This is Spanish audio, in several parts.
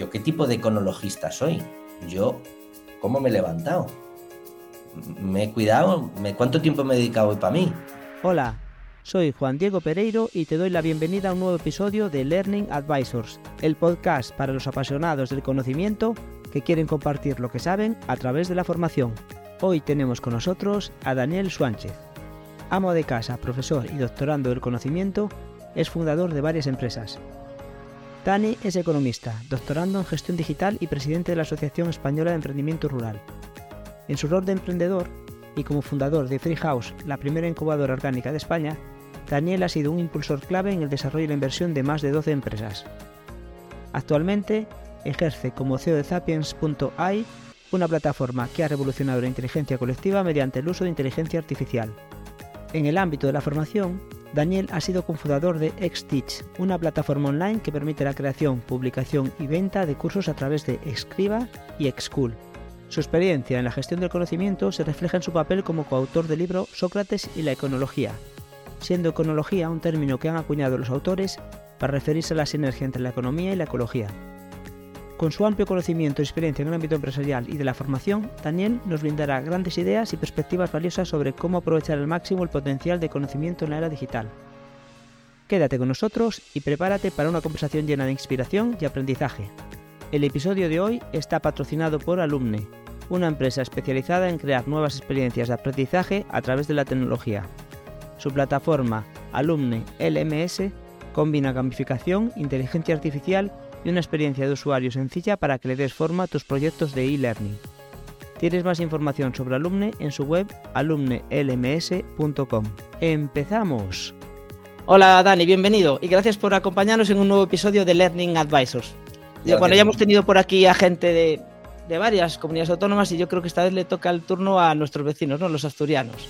¿yo qué tipo de econologista soy? Yo, ¿cómo me he levantado? ¿Me he cuidado? ¿Cuánto tiempo me he dedicado hoy para mí? Hola, soy Juan Diego Pereiro y te doy la bienvenida a un nuevo episodio de Learning Advisors, el podcast para los apasionados del conocimiento que quieren compartir lo que saben a través de la formación. Hoy tenemos con nosotros a Daniel Suánchez. Amo de casa, profesor y doctorando del conocimiento, es fundador de varias empresas. Dani es economista, doctorando en gestión digital y presidente de la Asociación Española de Emprendimiento Rural. En su rol de emprendedor, y como fundador de Free House, la primera incubadora orgánica de España, Daniel ha sido un impulsor clave en el desarrollo y la inversión de más de 12 empresas. Actualmente ejerce como CEO de Sapiens.ai, una plataforma que ha revolucionado la inteligencia colectiva mediante el uso de inteligencia artificial. En el ámbito de la formación, Daniel ha sido cofundador de XTeach, una plataforma online que permite la creación, publicación y venta de cursos a través de Escriba y Xcool. Su experiencia en la gestión del conocimiento se refleja en su papel como coautor del libro Sócrates y la econología, siendo econología un término que han acuñado los autores para referirse a la sinergia entre la economía y la ecología. Con su amplio conocimiento y experiencia en el ámbito empresarial y de la formación, Daniel nos brindará grandes ideas y perspectivas valiosas sobre cómo aprovechar al máximo el potencial de conocimiento en la era digital. Quédate con nosotros y prepárate para una conversación llena de inspiración y aprendizaje. El episodio de hoy está patrocinado por Alumne, una empresa especializada en crear nuevas experiencias de aprendizaje a través de la tecnología. Su plataforma Alumne LMS combina gamificación, inteligencia artificial y una experiencia de usuario sencilla para que le des forma a tus proyectos de e-learning. Tienes más información sobre Alumne en su web alumnelms.com. ¡Empezamos! Hola Dani, bienvenido y gracias por acompañarnos en un nuevo episodio de Learning Advisors bueno, ya hemos tenido por aquí a gente de, de, varias comunidades autónomas y yo creo que esta vez le toca el turno a nuestros vecinos, ¿no? Los asturianos.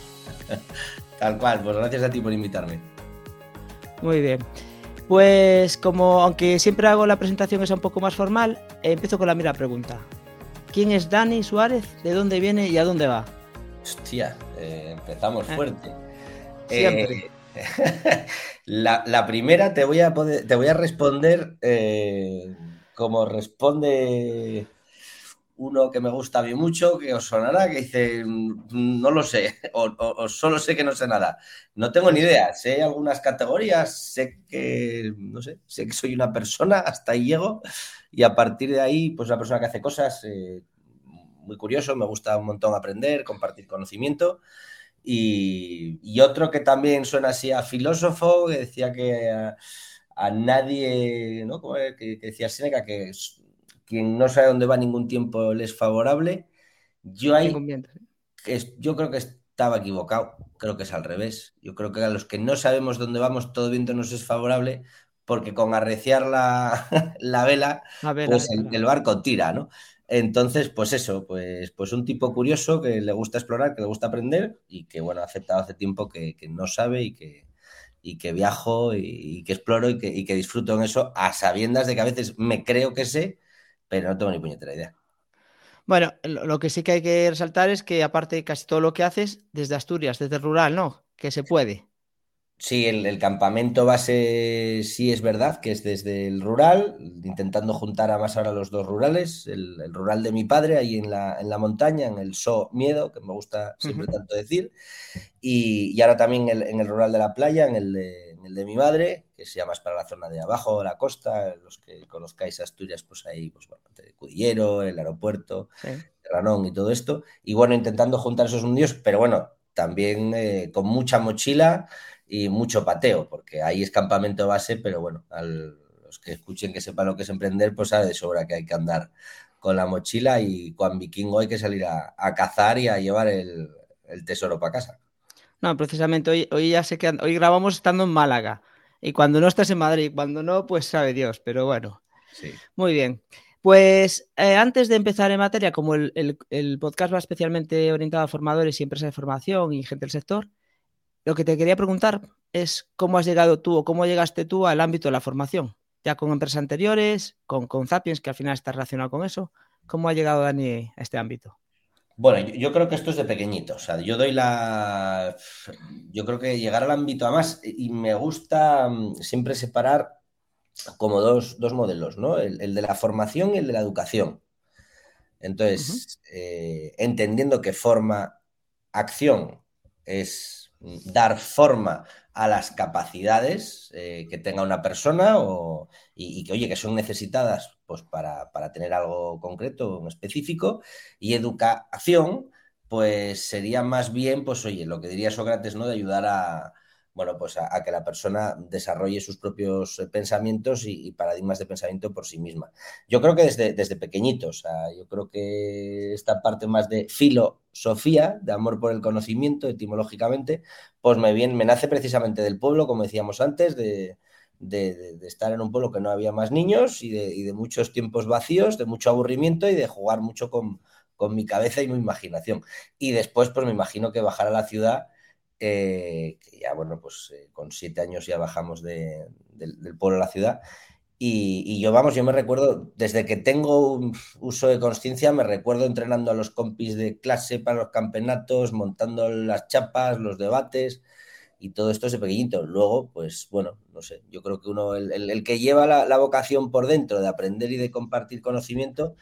Tal cual, pues gracias a ti por invitarme. Muy bien. Pues como, aunque siempre hago la presentación esa un poco más formal, empiezo con la mera pregunta. ¿Quién es Dani Suárez? ¿De dónde viene y a dónde va? Hostia, eh, empezamos eh, fuerte. Siempre. Eh, la, la, primera te voy a, poder, te voy a responder como responde uno que me gusta a mí mucho, que os sonará, que dice, no lo sé, o, solo sé que no sé nada. No tengo ni idea, sé algunas categorías, sé que, no sé, sé que soy una persona, hasta ahí llego, y a partir de ahí, pues una persona que hace cosas eh, muy curioso, me gusta un montón aprender, compartir conocimiento. Y, otro que también suena así a filósofo, que decía que a nadie, ¿no? Como que, decía Seneca, que quien no sabe dónde va ningún tiempo le es favorable. Yo ahí, yo creo que estaba equivocado, creo que es al revés. Yo creo que a los que no sabemos dónde vamos, todo viento nos es favorable, porque con arreciar la, vela, pues el, barco tira, ¿no? Entonces, pues eso, pues, pues un tipo curioso que le gusta explorar, que le gusta aprender y que, bueno, ha aceptado hace tiempo que no sabe y que, y que viajo y, que exploro y que, disfruto en eso a sabiendas de que a veces me creo que sé, pero no tengo ni puñetera idea. Bueno, lo que sí que hay que resaltar es que aparte de casi todo lo que haces desde Asturias, desde el rural, ¿no? Que se puede. Sí, el, campamento base sí es verdad, que es desde el rural, intentando juntar a más ahora los dos rurales, el, rural de mi padre ahí en la, en la, montaña, en el So Miedo, que me gusta siempre tanto decir, y, ahora también en el rural de la playa, en el de, el de mi madre, que se llama más para la zona de abajo, la costa, los que conozcáis Asturias, pues ahí, pues bueno, Cudillero, el aeropuerto, Ranón y todo esto, y bueno, intentando juntar esos mundios, pero bueno, también eh, con mucha mochila y mucho pateo, porque ahí es campamento base, pero bueno, a los que escuchen que sepan lo que es emprender, pues sabe de sobra que hay que andar con la mochila y con vikingo hay que salir a, cazar y a llevar el, tesoro para casa. No, precisamente hoy, hoy ya sé que hoy grabamos estando en Málaga y cuando no estás en Madrid, cuando no, pues sabe Dios, pero bueno. Sí. Muy bien. Pues eh, antes de empezar en materia, como el, el, podcast va especialmente orientado a formadores y empresas de formación y gente del sector, lo que te quería preguntar es cómo has llegado tú o cómo llegaste tú al ámbito de la formación, ya con empresas anteriores, con, con Zapiens, que al final está relacionado con eso. ¿Cómo ha llegado Dani a este ámbito? Bueno, yo, creo que esto es de pequeñito. O sea, yo doy la. Yo creo que llegar al ámbito, además, y me gusta mm, siempre separar como dos, modelos, ¿no? El, de la formación y el de la educación. Entonces, eh, entendiendo que forma, acción es dar forma a las capacidades eh, que tenga una persona y, que, oye, que son necesitadas pues, para, para tener algo concreto, específico, y educación, pues sería más bien, pues oye, lo que diría Sócrates, ¿no? De ayudar a, bueno, pues a, que la persona desarrolle sus propios eh, pensamientos y, paradigmas de pensamiento por sí misma. Yo creo que desde, desde pequeñitos, yo creo que esta parte más de filosofía, de amor por el conocimiento, etimológicamente, pues me, viene, me nace precisamente del pueblo, como decíamos antes, de, estar en un pueblo que no había más niños y de, muchos tiempos vacíos, de mucho aburrimiento y de jugar mucho con, con mi cabeza y mi imaginación. Y después, pues me imagino que bajar a la ciudad eh, que ya, bueno, pues eh, con siete años ya bajamos del pueblo a la ciudad. Y, yo, vamos, yo me recuerdo, desde que tengo un uso de conciencia, me recuerdo entrenando a los compis de clase para los campeonatos, montando las chapas, los debates y todo esto es de pequeñito. Luego, pues bueno, no sé, yo creo que uno, el, que lleva la, vocación por dentro de aprender y de compartir conocimiento,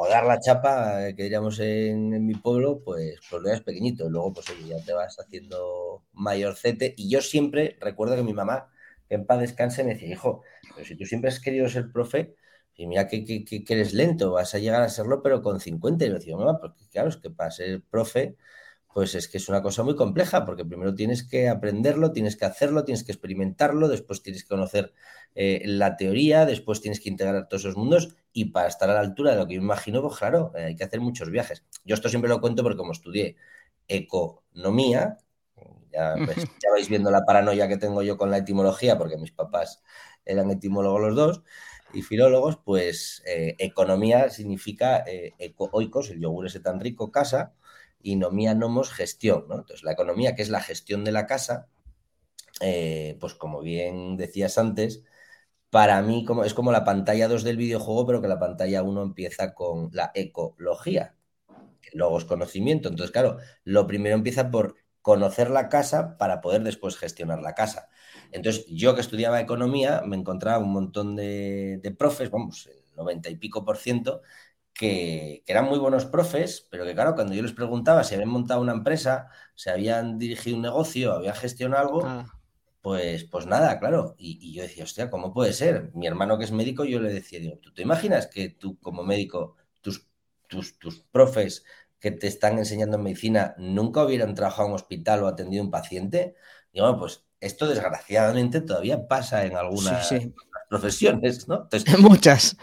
o dar la chapa, eh, que diríamos en, mi pueblo, pues, pues lo eres pequeñito. luego, pues ya te vas haciendo mayorcete. Y yo siempre recuerdo que mi mamá, que en paz descanse, me decía, hijo, pero si tú siempre has querido ser profe, y mira que, que, eres lento, vas a llegar a serlo, pero con 50. Y yo decía, mamá, porque claro, es que para ser profe, pues es que es una cosa muy compleja, porque primero tienes que aprenderlo, tienes que hacerlo, tienes que experimentarlo, después tienes que conocer eh, la teoría, después tienes que integrar todos esos mundos y para estar a la altura de lo que yo imagino, pues claro, eh, hay que hacer muchos viajes. Yo esto siempre lo cuento porque como estudié economía, ya, vais viendo la paranoia que tengo yo con la etimología, porque mis papás eran etimólogos los dos y filólogos, pues eh, economía significa eco-oikos, el yogur ese tan rico, casa, y nomía nomos gestión, ¿no? Entonces, la economía, que es la gestión de la casa, eh, pues como bien decías antes, para mí como, es como la pantalla 2 del videojuego, pero que la pantalla 1 empieza con la ecología, que luego es conocimiento. Entonces, claro, lo primero empieza por conocer la casa para poder después gestionar la casa. Entonces, yo que estudiaba economía, me encontraba un montón de, de profes, vamos, el 90 y pico por ciento, que, eran muy buenos profes, pero que claro, cuando yo les preguntaba si habían montado una empresa, si habían dirigido un negocio, habían gestionado algo, ah. pues, pues nada, claro. Y, yo decía, hostia, ¿cómo puede ser? Mi hermano que es médico, yo le decía, digo, ¿tú te imaginas que tú como médico, tus, tus, tus profes que te están enseñando medicina nunca hubieran trabajado en un hospital o atendido a un paciente? Digo, pues esto desgraciadamente todavía pasa en algunas profesiones, ¿no? Entonces, Muchas.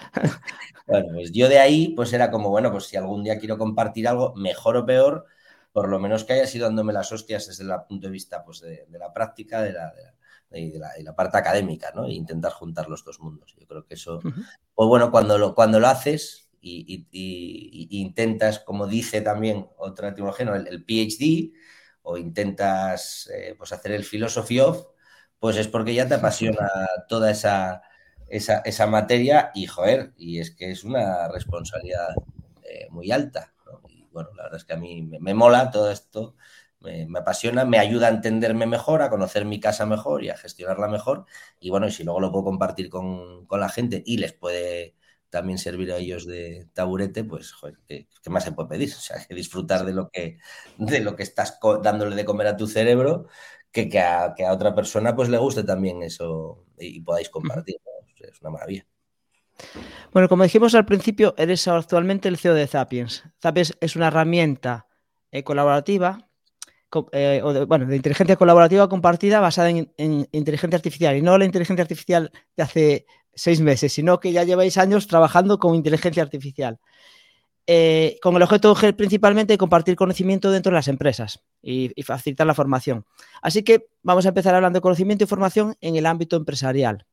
Bueno, pues yo de ahí, pues era como, bueno, pues si algún día quiero compartir algo, mejor o peor, por lo menos que haya sido dándome las hostias desde el punto de vista pues, de, la práctica de la, de, la, parte académica, ¿no? E intentar juntar los dos mundos. Yo creo que eso, pues bueno, cuando lo, cuando lo haces y, intentas, como dice también otra etimología, el, PhD, o intentas eh, pues hacer el philosophy of, pues es porque ya te apasiona toda esa esa, esa materia y, joder, y es que es una responsabilidad eh, muy alta. Y bueno, la verdad es que a mí me, mola todo esto, me, apasiona, me ayuda a entenderme mejor, a conocer mi casa mejor y a gestionarla mejor. Y bueno, y si luego lo puedo compartir con, con la gente y les puede también servir a ellos de taburete, pues, joder, ¿qué, más se puede pedir? O sea, que disfrutar de lo que, de lo que estás dándole de comer a tu cerebro, que, que, a, que a otra persona pues le guste también eso y, podáis compartir es una maravilla. Bueno, como dijimos al principio, eres actualmente el CEO de Zapiens. Zapiens es una herramienta eh, colaborativa, eh, de, bueno, de inteligencia colaborativa compartida basada en, inteligencia artificial y no la inteligencia artificial de hace seis meses, sino que ya lleváis años trabajando con inteligencia artificial. Eh, con el objeto principalmente de compartir conocimiento dentro de las empresas y, y, facilitar la formación. Así que vamos a empezar hablando de conocimiento y formación en el ámbito empresarial.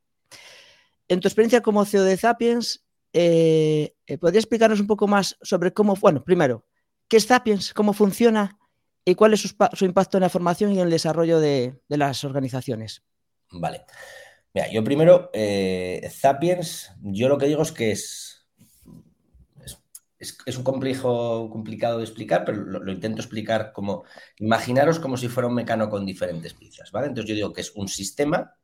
En tu experiencia como CEO de Zapiens, eh, eh, ¿podría explicarnos un poco más sobre cómo, bueno, primero, qué es Zapiens, cómo funciona y cuál es su, impacto en la formación y en el desarrollo de, las organizaciones? Vale. Mira, yo primero, eh, Zapiens, yo lo que digo es que es, es, un complejo complicado de explicar, pero lo, intento explicar como, imaginaros como si fuera un mecano con diferentes piezas, ¿vale? Entonces yo digo que es un sistema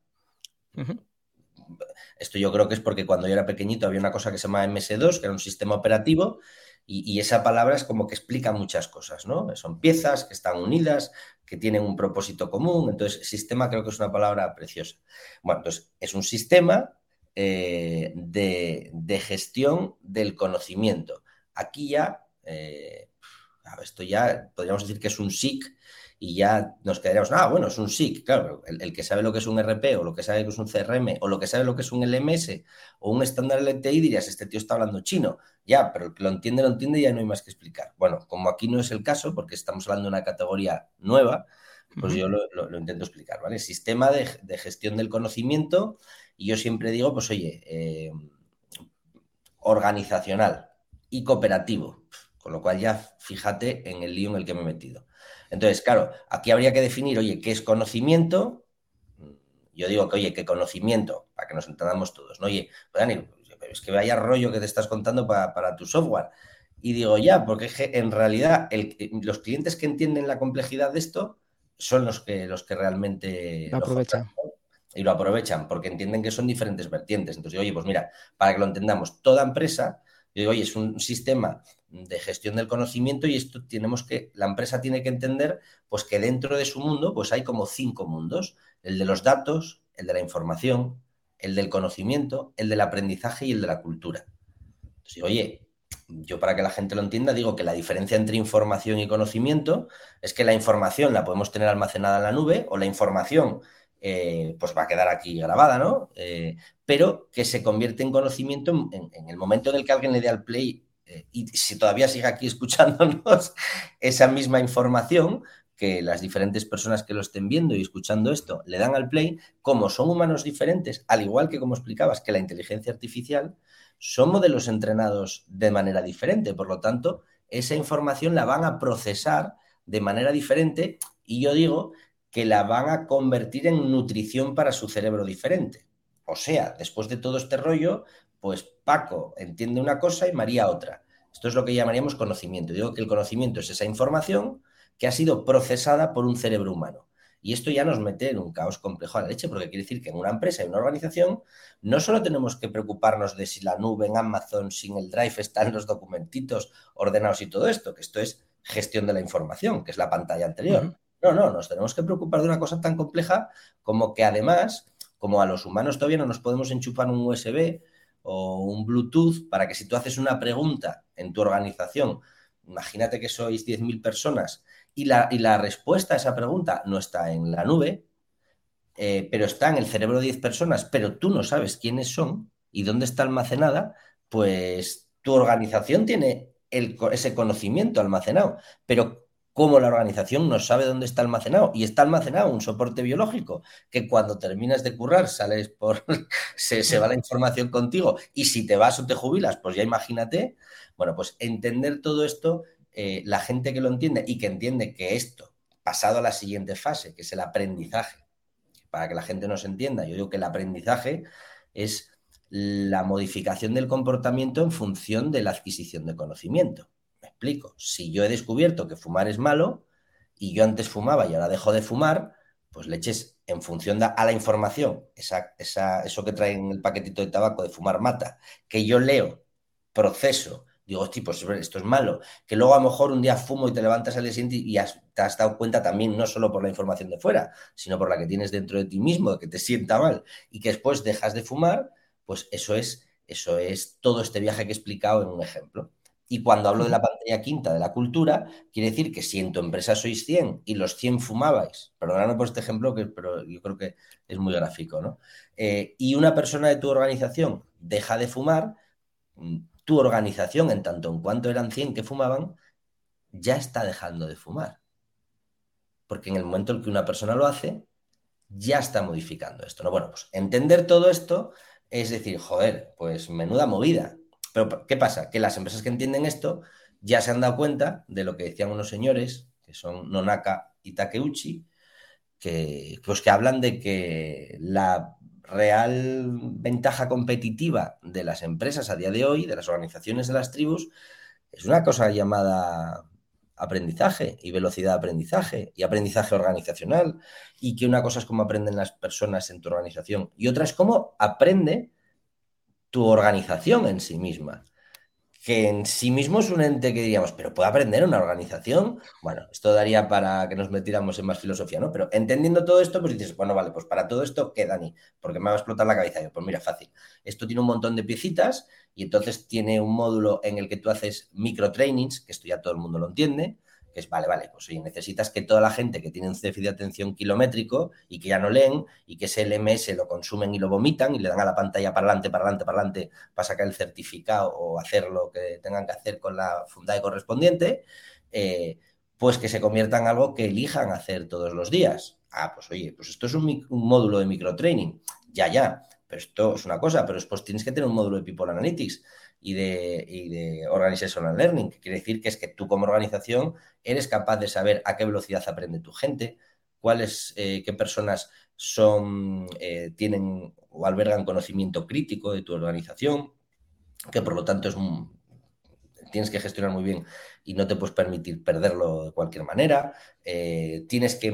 esto yo creo que es porque cuando yo era pequeñito había una cosa que se llamaba MS2, que era un sistema operativo, y, esa palabra es como que explica muchas cosas, ¿no? Son piezas que están unidas, que tienen un propósito común. Entonces, sistema creo que es una palabra preciosa. Bueno, entonces, es un sistema eh, de, gestión del conocimiento. Aquí ya, eh, esto ya podríamos decir que es un SIC y ya nos quedaríamos, ah, bueno, es un SIC, claro, el, que sabe lo que es un RP o lo que sabe que es un CRM o lo que sabe lo que es un LMS o un estándar LTI, dirías, este tío está hablando chino. Ya, pero el que lo entiende, lo entiende y ya no hay más que explicar. Bueno, como aquí no es el caso, porque estamos hablando de una categoría nueva, pues yo lo, intento explicar, ¿vale? Sistema de, gestión del conocimiento y yo siempre digo, pues oye, eh, organizacional y cooperativo, con lo cual ya fíjate en el lío en el que me he metido. Entonces, claro, aquí habría que definir, oye, ¿qué es conocimiento? Yo digo que, oye, ¿qué conocimiento? Para que nos entendamos todos, ¿no? Oye, pues Dani, es que vaya rollo que te estás contando para, tu software. Y digo, ya, porque en realidad los clientes que entienden la complejidad de esto son los que, los que realmente lo aprovechan. y lo aprovechan porque entienden que son diferentes vertientes. Entonces, oye, pues mira, para que lo entendamos, toda empresa, yo digo, oye, es un sistema de gestión del conocimiento y esto tenemos que, la empresa tiene que entender pues que dentro de su mundo pues hay como cinco mundos, el de los datos, el de la información, el del conocimiento, el del aprendizaje y el de la cultura. Entonces, oye, yo para que la gente lo entienda digo que la diferencia entre información y conocimiento es que la información la podemos tener almacenada en la nube o la información eh, pues va a quedar aquí grabada, ¿no? Eh, pero que se convierte en conocimiento en, el momento en el que alguien le dé al play y si todavía sigue aquí escuchándonos esa misma información que las diferentes personas que lo estén viendo y escuchando esto le dan al play, como son humanos diferentes, al igual que como explicabas que la inteligencia artificial, son modelos entrenados de manera diferente. Por lo tanto, esa información la van a procesar de manera diferente y yo digo que la van a convertir en nutrición para su cerebro diferente. O sea, después de todo este rollo, pues Paco entiende una cosa y María otra. Esto es lo que llamaríamos conocimiento. Digo que el conocimiento es esa información que ha sido procesada por un cerebro humano. Y esto ya nos mete en un caos complejo a la leche, porque quiere decir que en una empresa y una organización no solo tenemos que preocuparnos de si la nube en Amazon sin el Drive están los documentitos ordenados y todo esto, que esto es gestión de la información, que es la pantalla anterior. No, no, nos tenemos que preocupar de una cosa tan compleja como que además, como a los humanos todavía no nos podemos enchufar un USB o un Bluetooth para que si tú haces una pregunta en tu organización, imagínate que sois 10.000 personas y la, y la, respuesta a esa pregunta no está en la nube, eh, pero está en el cerebro de 10 personas, pero tú no sabes quiénes son y dónde está almacenada, pues tu organización tiene ese conocimiento almacenado, pero como la organización no sabe dónde está almacenado y está almacenado un soporte biológico que cuando terminas de currar sales por se, se, va la información contigo y si te vas o te jubilas pues ya imagínate. Bueno pues entender todo esto eh, la gente que lo entiende y que entiende que esto pasado a la siguiente fase que es el aprendizaje para que la gente nos entienda yo digo que el aprendizaje es la modificación del comportamiento en función de la adquisición de conocimiento explico. Si yo he descubierto que fumar es malo y yo antes fumaba y ahora dejo de fumar, pues le eches en función a la información, esa, eso que trae en el paquetito de tabaco de fumar mata, que yo leo, proceso, digo, pues esto es malo, que luego a lo mejor un día fumo y te levantas al día y te has dado cuenta también, no solo por la información de fuera, sino por la que tienes dentro de ti mismo, de que te sienta mal, y que después dejas de fumar, pues eso es, eso es todo este viaje que he explicado en un ejemplo. Y cuando hablo de la pantalla quinta de la cultura, quiere decir que si en tu empresa sois 100 y los 100 fumabais, perdóname por este ejemplo, que, pero yo creo que es muy gráfico, ¿no? Eh, y una persona de tu organización deja de fumar, mm, tu organización, en tanto en cuanto eran 100 que fumaban, ya está dejando de fumar. Porque en el momento en que una persona lo hace, ya está modificando esto, ¿no? Bueno, pues entender todo esto es decir, joder, pues menuda movida pero, ¿qué pasa? Que las empresas que entienden esto ya se han dado cuenta de lo que decían unos señores, que son Nonaka y Takeuchi, que, pues que hablan de que la real ventaja competitiva de las empresas a día de hoy, de las organizaciones de las tribus, es una cosa llamada aprendizaje y velocidad de aprendizaje y aprendizaje organizacional y que una cosa es cómo aprenden las personas en tu organización y otra es cómo aprende tu organización en sí misma que en sí mismo es un ente que diríamos, pero puede aprender una organización. Bueno, esto daría para que nos metiéramos en más filosofía, ¿no? Pero entendiendo todo esto, pues dices, bueno, vale, pues para todo esto, ¿qué, Dani? Porque me va a explotar la cabeza. yo, pues mira, fácil. Esto tiene un montón de piecitas y entonces tiene un módulo en el que tú haces micro trainings, que esto ya todo el mundo lo entiende, que es, vale, vale, pues oye, necesitas que toda la gente que tiene un déficit de atención kilométrico y que ya no leen y que ese LMS lo consumen y lo vomitan y le dan a la pantalla para adelante, para adelante, para adelante para sacar el certificado o hacer lo que tengan que hacer con la fundada correspondiente, eh, pues que se convierta en algo que elijan hacer todos los días. Ah, pues oye, pues esto es un, un módulo de microtraining. Ya, ya, pero esto es una cosa, pero después tienes que tener un módulo de People Analytics y de, y de Organizational Learning, que quiere decir que es que tú como organización eres capaz de saber a qué velocidad aprende tu gente, cuáles, eh, qué personas son, eh, tienen o albergan conocimiento crítico de tu organización, que por lo tanto es tienes que gestionar muy bien y no te puedes permitir perderlo de cualquier manera. Eh, tienes que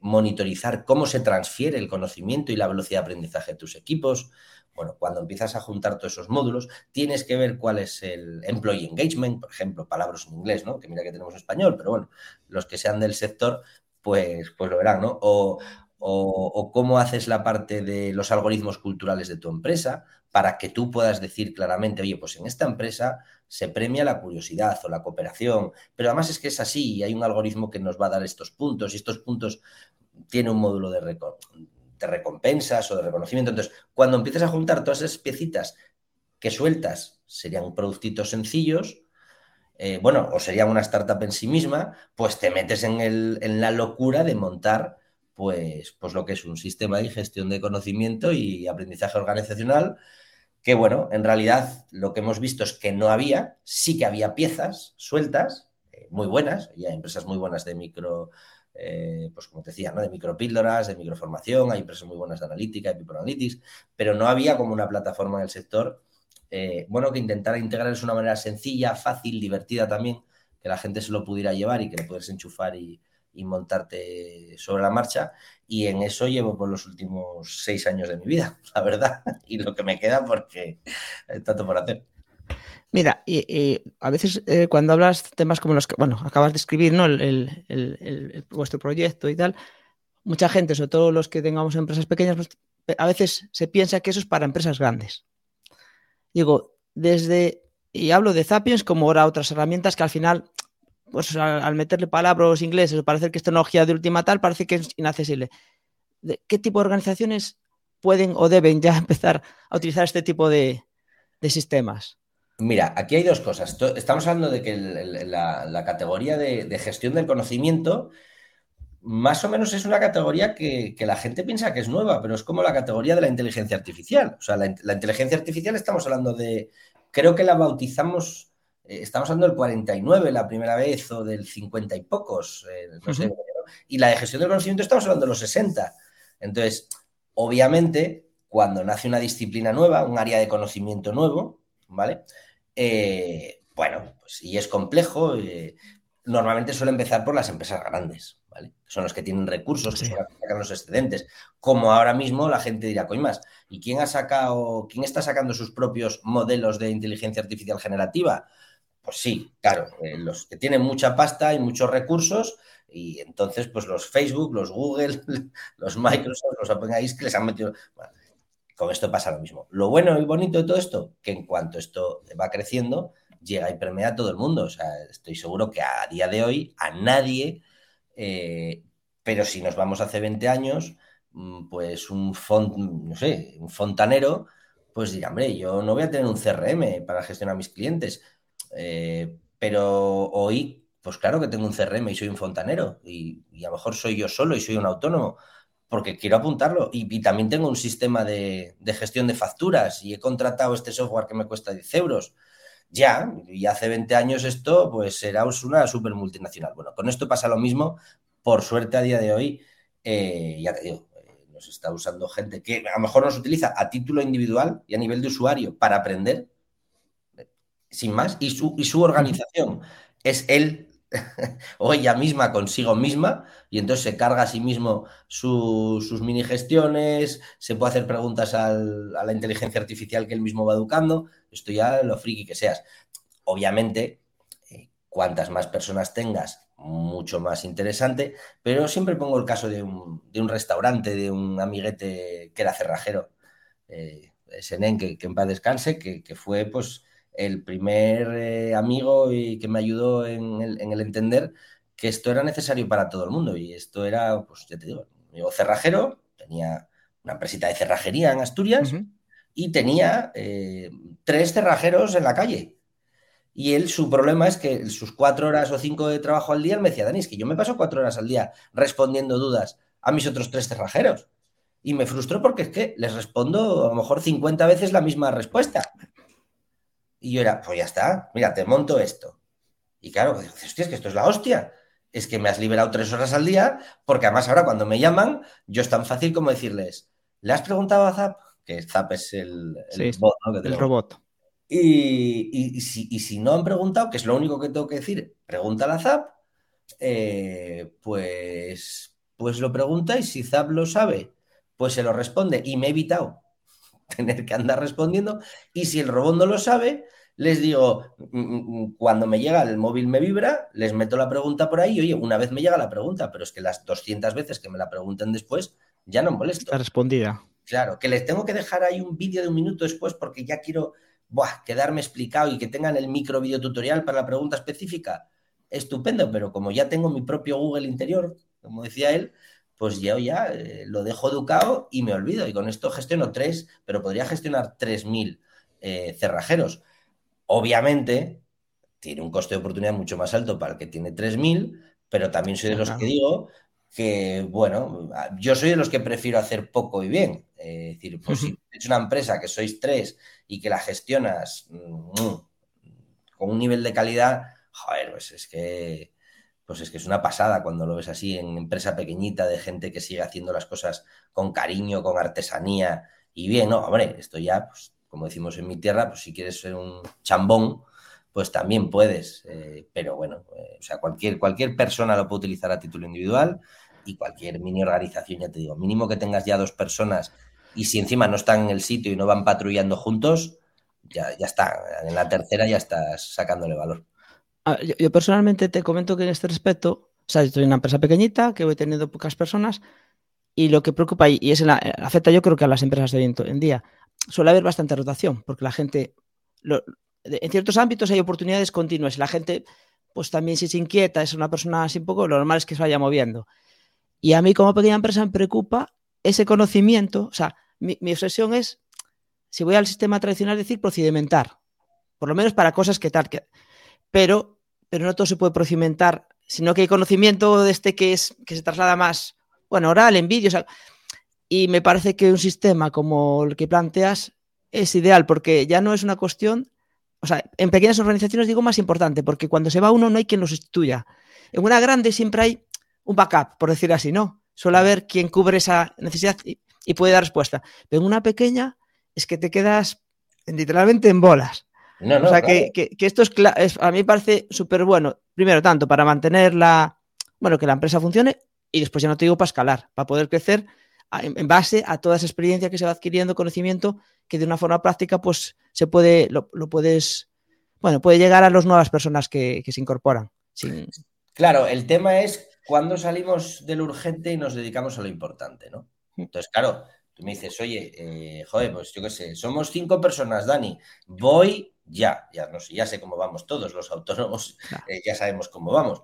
monitorizar cómo se transfiere el conocimiento y la velocidad de aprendizaje de tus equipos. Bueno, cuando empiezas a juntar todos esos módulos, tienes que ver cuál es el employee engagement, por ejemplo, palabras en inglés, ¿no? Que mira que tenemos español, pero bueno, los que sean del sector, pues, pues lo verán, ¿no? O, o, cómo haces la parte de los algoritmos culturales de tu empresa para que tú puedas decir claramente, oye, pues en esta empresa se premia la curiosidad o la cooperación, pero además es que es así y hay un algoritmo que nos va a dar estos puntos y estos puntos tiene un módulo de, de recompensas o de reconocimiento. Entonces, cuando empiezas a juntar todas esas piecitas que sueltas, serían productitos sencillos, eh, bueno, o sería una startup en sí misma, pues te metes en, el, en la locura de montar pues, pues lo que es un sistema de gestión de conocimiento y aprendizaje organizacional, que bueno, en realidad lo que hemos visto es que no había, sí que había piezas sueltas, eh, muy buenas, y hay empresas muy buenas de micro eh, pues como te decía, ¿no? de micropíldoras, de microformación, hay empresas muy buenas de analítica, de people pero no había como una plataforma en el sector, eh, bueno, que intentara integrarse de una manera sencilla, fácil, divertida también, que la gente se lo pudiera llevar y que le puedes enchufar y, montarte sobre la marcha. Y en eso llevo por los últimos seis años de mi vida, la verdad, y lo que me queda porque hay tanto por hacer. Mira, y, a veces eh, cuando hablas temas como los que, bueno, acabas de escribir, ¿no? Vuestro proyecto y tal, mucha gente, sobre todo los que tengamos empresas pequeñas, pues, a veces se piensa que eso es para empresas grandes. Digo, desde, y hablo de Zapiens como ahora otras herramientas que al final, pues al, meterle palabras ingleses parecer que es tecnología de última tal, parece que es inaccesible. ¿Qué tipo de organizaciones pueden o deben ya empezar a utilizar este tipo de sistemas? Mira, aquí hay dos cosas. Estamos hablando de que la, categoría de, gestión del conocimiento más o menos es una categoría que, la gente piensa que es nueva, pero es como la categoría de la inteligencia artificial. O sea, la, inteligencia artificial estamos hablando de, creo que la bautizamos, eh, estamos hablando del 49 la primera vez o del 50 y pocos, eh, no sé, y la de gestión del conocimiento estamos hablando de los 60. Entonces, obviamente, cuando nace una disciplina nueva, un área de conocimiento nuevo, ¿vale? Eh, bueno, pues y es complejo. Eh, normalmente suele empezar por las empresas grandes, ¿vale? son los que tienen recursos, que sacan los excedentes. Como ahora mismo la gente dirá, coño más, ¿y quién ha sacado, quién está sacando sus propios modelos de inteligencia artificial generativa? Pues sí, claro, eh, los que tienen mucha pasta y muchos recursos, y entonces, pues los Facebook, los Google, los Microsoft, los OpenAI que les han metido con esto pasa lo mismo. Lo bueno y bonito de todo esto, que en cuanto esto va creciendo, llega y permea a todo el mundo. O sea, estoy seguro que a día de hoy a nadie, eh, pero si nos vamos hace 20 años, mm, pues un fontanero, pues dirá, hombre, yo no voy a tener un CRM para gestionar mis clientes, eh, pero hoy, pues claro que tengo un CRM y soy un fontanero, y a lo mejor soy yo solo y soy un autónomo, porque quiero apuntarlo. Y, también tengo un sistema de, gestión de facturas y he contratado este software que me cuesta 10 euros. Ya, y hace 20 años esto pues era una super multinacional. Bueno, con esto pasa lo mismo. Por suerte a día de hoy, eh, ya te digo, eh, nos está usando gente que a lo mejor nos utiliza a título individual y a nivel de usuario para aprender, sin más, y su, y su organización es el o ella misma consigo misma y entonces se carga a sí mismo sus mini gestiones, se puede hacer preguntas a la inteligencia artificial que él mismo va educando, esto ya lo friki que seas. Obviamente, eh, cuantas más personas tengas, mucho más interesante, pero siempre pongo el caso de un, restaurante, de un amiguete que era cerrajero, eh, Senen, que, que, en paz descanse, que, que fue pues el primer eh, amigo y que me ayudó en el, entender que esto era necesario para todo el mundo. Y esto era, pues ya te digo, amigo cerrajero, tenía una empresita de cerrajería en Asturias y tenía eh, tres cerrajeros en la calle. Y él, su problema es que sus cuatro horas o cinco de trabajo al día, me decía, Dani, es que yo me paso cuatro horas al día respondiendo dudas a mis otros tres cerrajeros. Y me frustró porque es que les respondo a lo mejor 50 veces la misma respuesta. Y yo era, pues ya está, mira, te monto esto. Y claro, pues hostia, es que esto es la hostia. Es que me has liberado tres horas al día, porque además ahora cuando me llaman, yo es tan fácil como decirles, ¿le has preguntado a Zap? Que Zap es el, robot. Y, si, no han preguntado, que es lo único que tengo que decir, pregunta a Zap, eh, pues, pues lo pregunta y si Zap lo sabe, pues se lo responde y me he evitado tener que andar respondiendo. Y si el robot no lo sabe, les digo, mm, mm, mm, cuando me llega el móvil me vibra, les meto la pregunta por ahí, oye, una vez me llega la pregunta, pero es que las 200 veces que me la pregunten después, ya no molesto. Está respondida. Claro, que les tengo que dejar ahí un vídeo de un minuto después porque ya quiero quedarme explicado y que tengan el micro video tutorial para la pregunta específica. Estupendo, pero como ya tengo mi propio Google interior, como decía él, pues yo ya eh, lo dejo educado y me olvido. Y con esto gestiono tres, pero podría gestionar 3.000 eh, cerrajeros. Obviamente, tiene un coste de oportunidad mucho más alto para el que tiene 3.000, pero también soy de los que digo que, bueno, yo soy de los que prefiero hacer poco y bien. es decir, pues si es una empresa que sois tres y que la gestionas mm, con un nivel de calidad, joder, pues es que pues es que es una pasada cuando lo ves así en empresa pequeñita de gente que sigue haciendo las cosas con cariño, con artesanía y bien, no, hombre, esto ya, pues, como decimos en mi tierra, pues si quieres ser un chambón, pues también puedes, eh, pero bueno, eh, o sea, cualquier, cualquier persona lo puede utilizar a título individual y cualquier mini organización, ya te digo, mínimo que tengas ya dos personas y si encima no están en el sitio y no van patrullando juntos, ya, ya está, en la tercera ya estás sacándole valor. Ah, yo, personalmente te comento que en este respecto, o sea, estoy en una empresa pequeñita que voy teniendo pocas personas y lo que preocupa y, es la, afecta yo creo que a las empresas de viento en día, suele haber bastante rotación porque la gente, en ciertos ámbitos hay oportunidades continuas y la gente pues también si se inquieta, es una persona así un poco, lo normal es que se vaya moviendo. Y a mí como pequeña empresa me preocupa ese conocimiento, o sea, mi, mi obsesión es, si voy al sistema tradicional, decir procedimentar, por lo menos para cosas que tal, que, pero pero no todo se puede procedimentar, sino que hay conocimiento de este que, es, que se traslada más, bueno, oral, en vídeos. Y me parece que un sistema como el que planteas es ideal, porque ya no es una cuestión, o sea, en pequeñas organizaciones digo más importante, porque cuando se va uno no hay quien lo sustituya. En una grande siempre hay un backup, por decir así, ¿no? Suele haber quien cubre esa necesidad y, y puede dar respuesta. Pero en una pequeña es que te quedas literalmente en bolas o sea, que, esto es, a mí me parece súper bueno, primero, tanto para mantener la, bueno, que la empresa funcione y después ya no te digo para escalar, para poder crecer en, base a toda esa experiencia que se va adquiriendo, conocimiento que de una forma práctica pues se puede, lo, puedes, bueno, puede llegar a las nuevas personas que, se incorporan. Claro, el tema es cuando salimos del urgente y nos dedicamos a lo importante, ¿no? Mm. Entonces, claro, tú me dices, oye, eh, joder, pues yo qué sé, somos cinco personas, Dani, voy ya, ya no sé, ya sé cómo vamos todos los autónomos, eh, ya sabemos cómo vamos.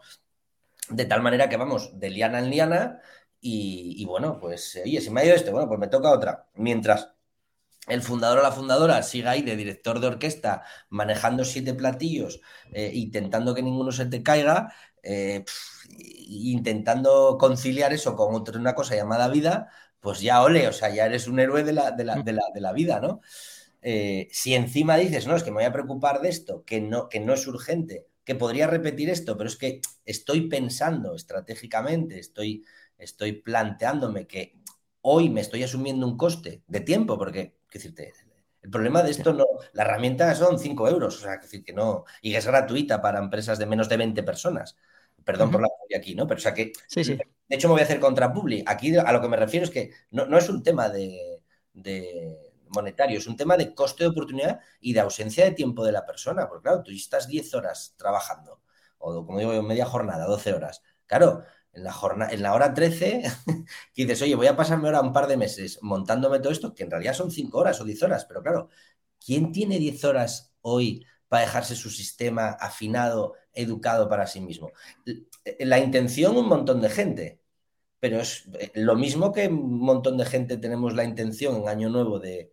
De tal manera que vamos de liana en liana y, bueno, pues, oye, si me ha ido este, bueno, pues me toca otra. Mientras el fundador o la fundadora siga ahí de director de orquesta manejando siete platillos, eh, intentando que ninguno se te caiga, eh, intentando conciliar eso con otra una cosa llamada vida, pues ya ole, o sea, ya eres un héroe de la, de la, de la vida, ¿no? Eh, si encima dices, no, es que me voy a preocupar de esto, que no, que no es urgente, que podría repetir esto, pero es que estoy pensando estratégicamente, estoy, estoy planteándome que hoy me estoy asumiendo un coste de tiempo, porque, qué decirte, el problema de esto no, la herramienta son 5 euros, o sea, que decir que no, y es gratuita para empresas de menos de 20 personas. Perdón por la aquí, ¿no? Pero o sea que, de hecho, me voy a hacer contra publi. Aquí a lo que me refiero es que no, es un tema de, monetario, es un tema de coste de oportunidad y de ausencia de tiempo de la persona. Porque claro, tú estás 10 horas trabajando, o como digo, media jornada, 12 horas. Claro, en la, jornada, en la hora 13, que dices, oye, voy a pasarme ahora un par de meses montándome todo esto, que en realidad son 5 horas o 10 horas, pero claro, ¿quién tiene 10 horas hoy para dejarse su sistema afinado, educado para sí mismo? La intención, un montón de gente, pero es eh, lo mismo que un montón de gente tenemos la intención en Año Nuevo de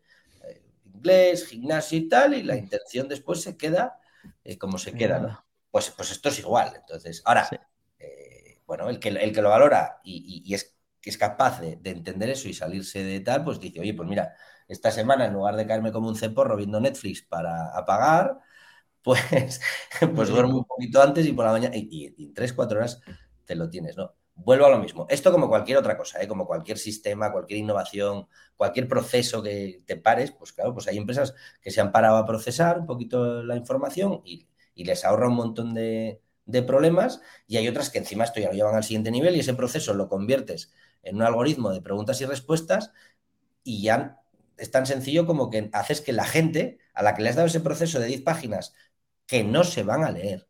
inglés, gimnasio y tal, y la intención después se queda eh, como se queda, ¿no? Pues, pues esto es igual. Entonces, ahora, bueno, el que, el que lo valora y, es, es capaz de, entender eso y salirse de tal, pues dice, oye, pues mira, esta semana en lugar de caerme como un ceporro viendo Netflix para apagar, pues, pues duermo un poquito antes y por la mañana, y, en tres, cuatro horas te lo tienes, ¿no? Vuelvo a lo mismo. Esto como cualquier otra cosa, ¿eh? como cualquier sistema, cualquier innovación, cualquier proceso que te pares, pues claro, pues hay empresas que se han parado a procesar un poquito la información y les ahorra un montón de, de problemas y hay otras que encima esto ya lo llevan al siguiente nivel y ese proceso lo conviertes en un algoritmo de preguntas y respuestas y ya es tan sencillo como que haces que la gente a la que le has dado ese proceso de 10 páginas que no se van a leer,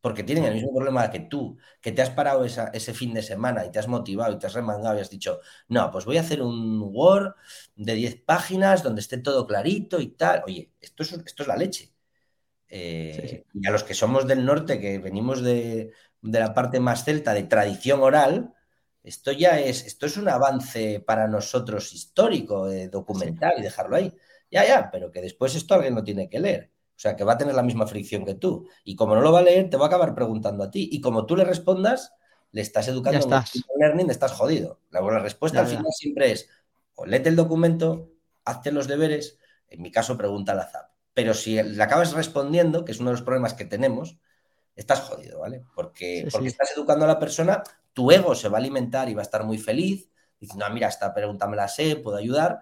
porque tienen el mismo problema que tú, que te has parado ese fin de semana y te has motivado y te has remangado y has dicho, no, pues voy a hacer un Word de 10 páginas donde esté todo clarito y tal. Oye, esto es, esto es la leche. Eh, y a los que somos del norte, que venimos de, la parte más celta, de tradición oral, esto ya es, esto es un avance para nosotros histórico, documental y dejarlo ahí. Ya, ya, pero que después esto alguien lo tiene que leer. O sea, que va a tener la misma fricción que tú. Y como no lo va a leer, te va a acabar preguntando a ti. Y como tú le respondas, le estás educando en estás. learning, estás jodido. La, respuesta al final siempre es, o léete el documento, hazte los deberes, en mi caso pregunta la ZAP. Pero si le acabas respondiendo, que es uno de los problemas que tenemos, estás jodido, ¿vale? Porque, porque estás educando a la persona, tu ego se va a alimentar y va a estar muy feliz, diciendo, ah, mira, esta pregunta me la sé, puedo ayudar.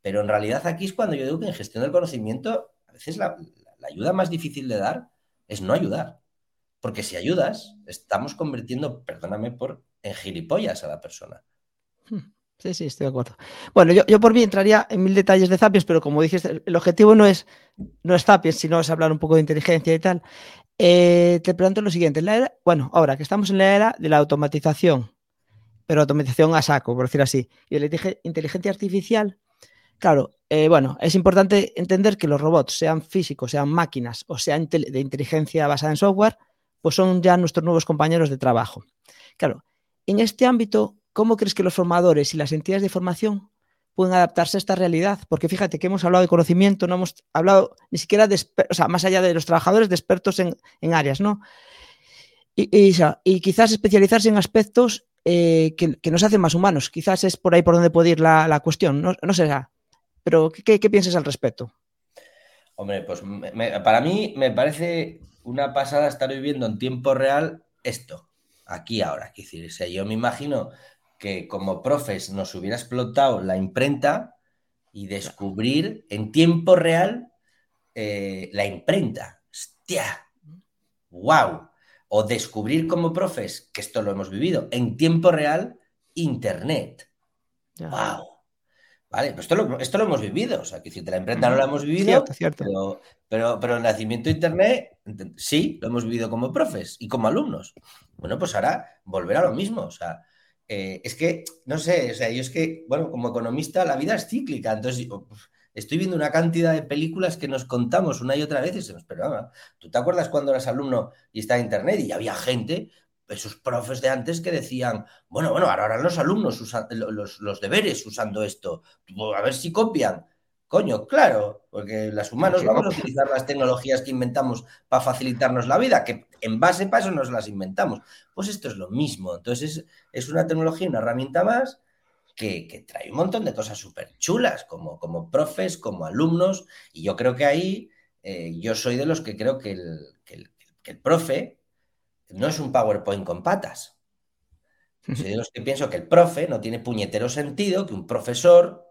Pero en realidad aquí es cuando yo digo que en gestión del conocimiento, a veces la, ayuda más difícil de dar es no ayudar. Porque si ayudas, estamos convirtiendo, perdóname por, en gilipollas a la persona. Hmm. Sí, sí, estoy de acuerdo. Bueno, yo, por mí entraría en mil detalles de Zapiers, pero como dijiste, el objetivo no es, no es Zapiers, sino es hablar un poco de inteligencia y tal. Eh, te pregunto lo siguiente, la bueno, ahora que estamos en la era de la automatización, pero automatización a saco, por decir así, y la inteligencia artificial, claro, eh, bueno, es importante entender que los robots, sean físicos, sean máquinas o sean de inteligencia basada en software, pues son ya nuestros nuevos compañeros de trabajo. Claro, en este ámbito ¿Cómo crees que los formadores y las entidades de formación pueden adaptarse a esta realidad? Porque fíjate que hemos hablado de conocimiento, no hemos hablado ni siquiera de, o sea, más allá de los trabajadores, de expertos en, áreas, ¿no? Y, quizás especializarse en aspectos eh, que, nos hacen más humanos. Quizás es por ahí por donde puede ir la, cuestión, no, no sé, pero ¿qué, piensas al respecto? Hombre, pues para mí me parece una pasada estar viviendo en tiempo real esto, aquí ahora. Es decir, yo me imagino que como profes nos hubiera explotado la imprenta y descubrir en tiempo real eh, la imprenta. ¡Hostia! ¡Wow! O descubrir como profes, que esto lo hemos vivido, en tiempo real, Internet. ¡Wow! Vale, pues esto lo, esto lo hemos vivido. O sea, que si la imprenta no la hemos vivido, Pero, pero, pero el nacimiento de Internet sí, lo hemos vivido como profes y como alumnos. Bueno, pues ahora volver a lo mismo. O sea, eh, es que, no sé, o sea, yo es que, bueno, como economista la vida es cíclica, entonces estoy viendo una cantidad de películas que nos contamos una y otra vez y se nos pero ¿Tú te acuerdas cuando eras alumno y estaba internet y había gente, esos profes de antes que decían, bueno, bueno, ahora los alumnos usan los, los deberes usando esto, a ver si copian. Coño, claro, porque las humanos vamos a utilizar las tecnologías que inventamos para facilitarnos la vida, que en base para eso nos las inventamos. Pues esto es lo mismo. Entonces es, una tecnología, una herramienta más que, trae un montón de cosas súper chulas, como, como profes, como alumnos, y yo creo que ahí eh, yo soy de los que creo que el, que el, profe no es un PowerPoint con patas. Soy de los que pienso que el profe no tiene puñetero sentido que un profesor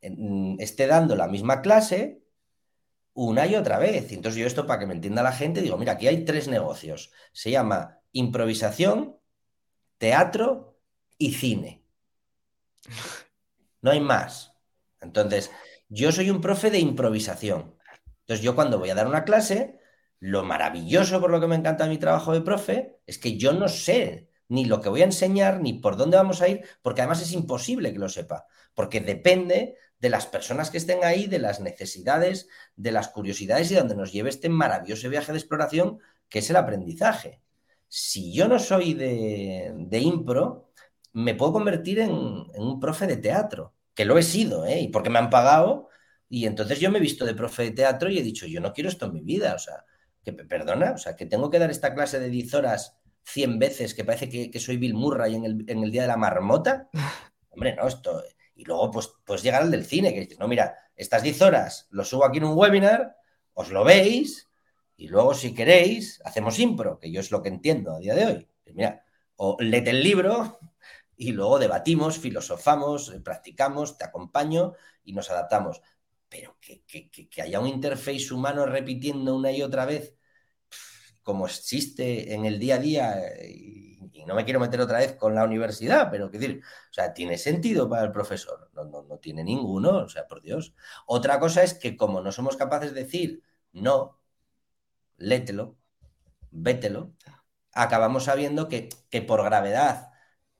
esté dando la misma clase una y otra vez. Entonces yo esto para que me entienda la gente digo, mira, aquí hay tres negocios. Se llama improvisación, teatro y cine. No hay más. Entonces, yo soy un profe de improvisación. Entonces, yo cuando voy a dar una clase, lo maravilloso por lo que me encanta mi trabajo de profe es que yo no sé ni lo que voy a enseñar, ni por dónde vamos a ir, porque además es imposible que lo sepa, porque depende de las personas que estén ahí, de las necesidades, de las curiosidades y de donde nos lleve este maravilloso viaje de exploración que es el aprendizaje. Si yo no soy de, impro, me puedo convertir en, un profe de teatro, que lo he sido, ¿eh? y porque me han pagado, y entonces yo me he visto de profe de teatro y he dicho, yo no quiero esto en mi vida, o sea, que perdona, o sea, que tengo que dar esta clase de 10 horas 100 veces, que parece que, soy Bill Murray en el, en el, día de la marmota. Hombre, no, esto. Y luego, pues, pues llegar al del cine, que dices, no, mira, estas 10 horas lo subo aquí en un webinar, os lo veis, y luego, si queréis, hacemos impro, que yo es lo que entiendo a día de hoy. mira, o lete el libro y luego debatimos, filosofamos, eh, practicamos, te acompaño y nos adaptamos. Pero que, que, que haya un interface humano repitiendo una y otra vez como existe en el día a día, y, no me quiero meter otra vez con la universidad, pero qué decir, o sea, tiene sentido para el profesor, no, no, no tiene ninguno, o sea, por Dios. Otra cosa es que como no somos capaces de decir, no, lételo, vételo, acabamos sabiendo que, que por gravedad,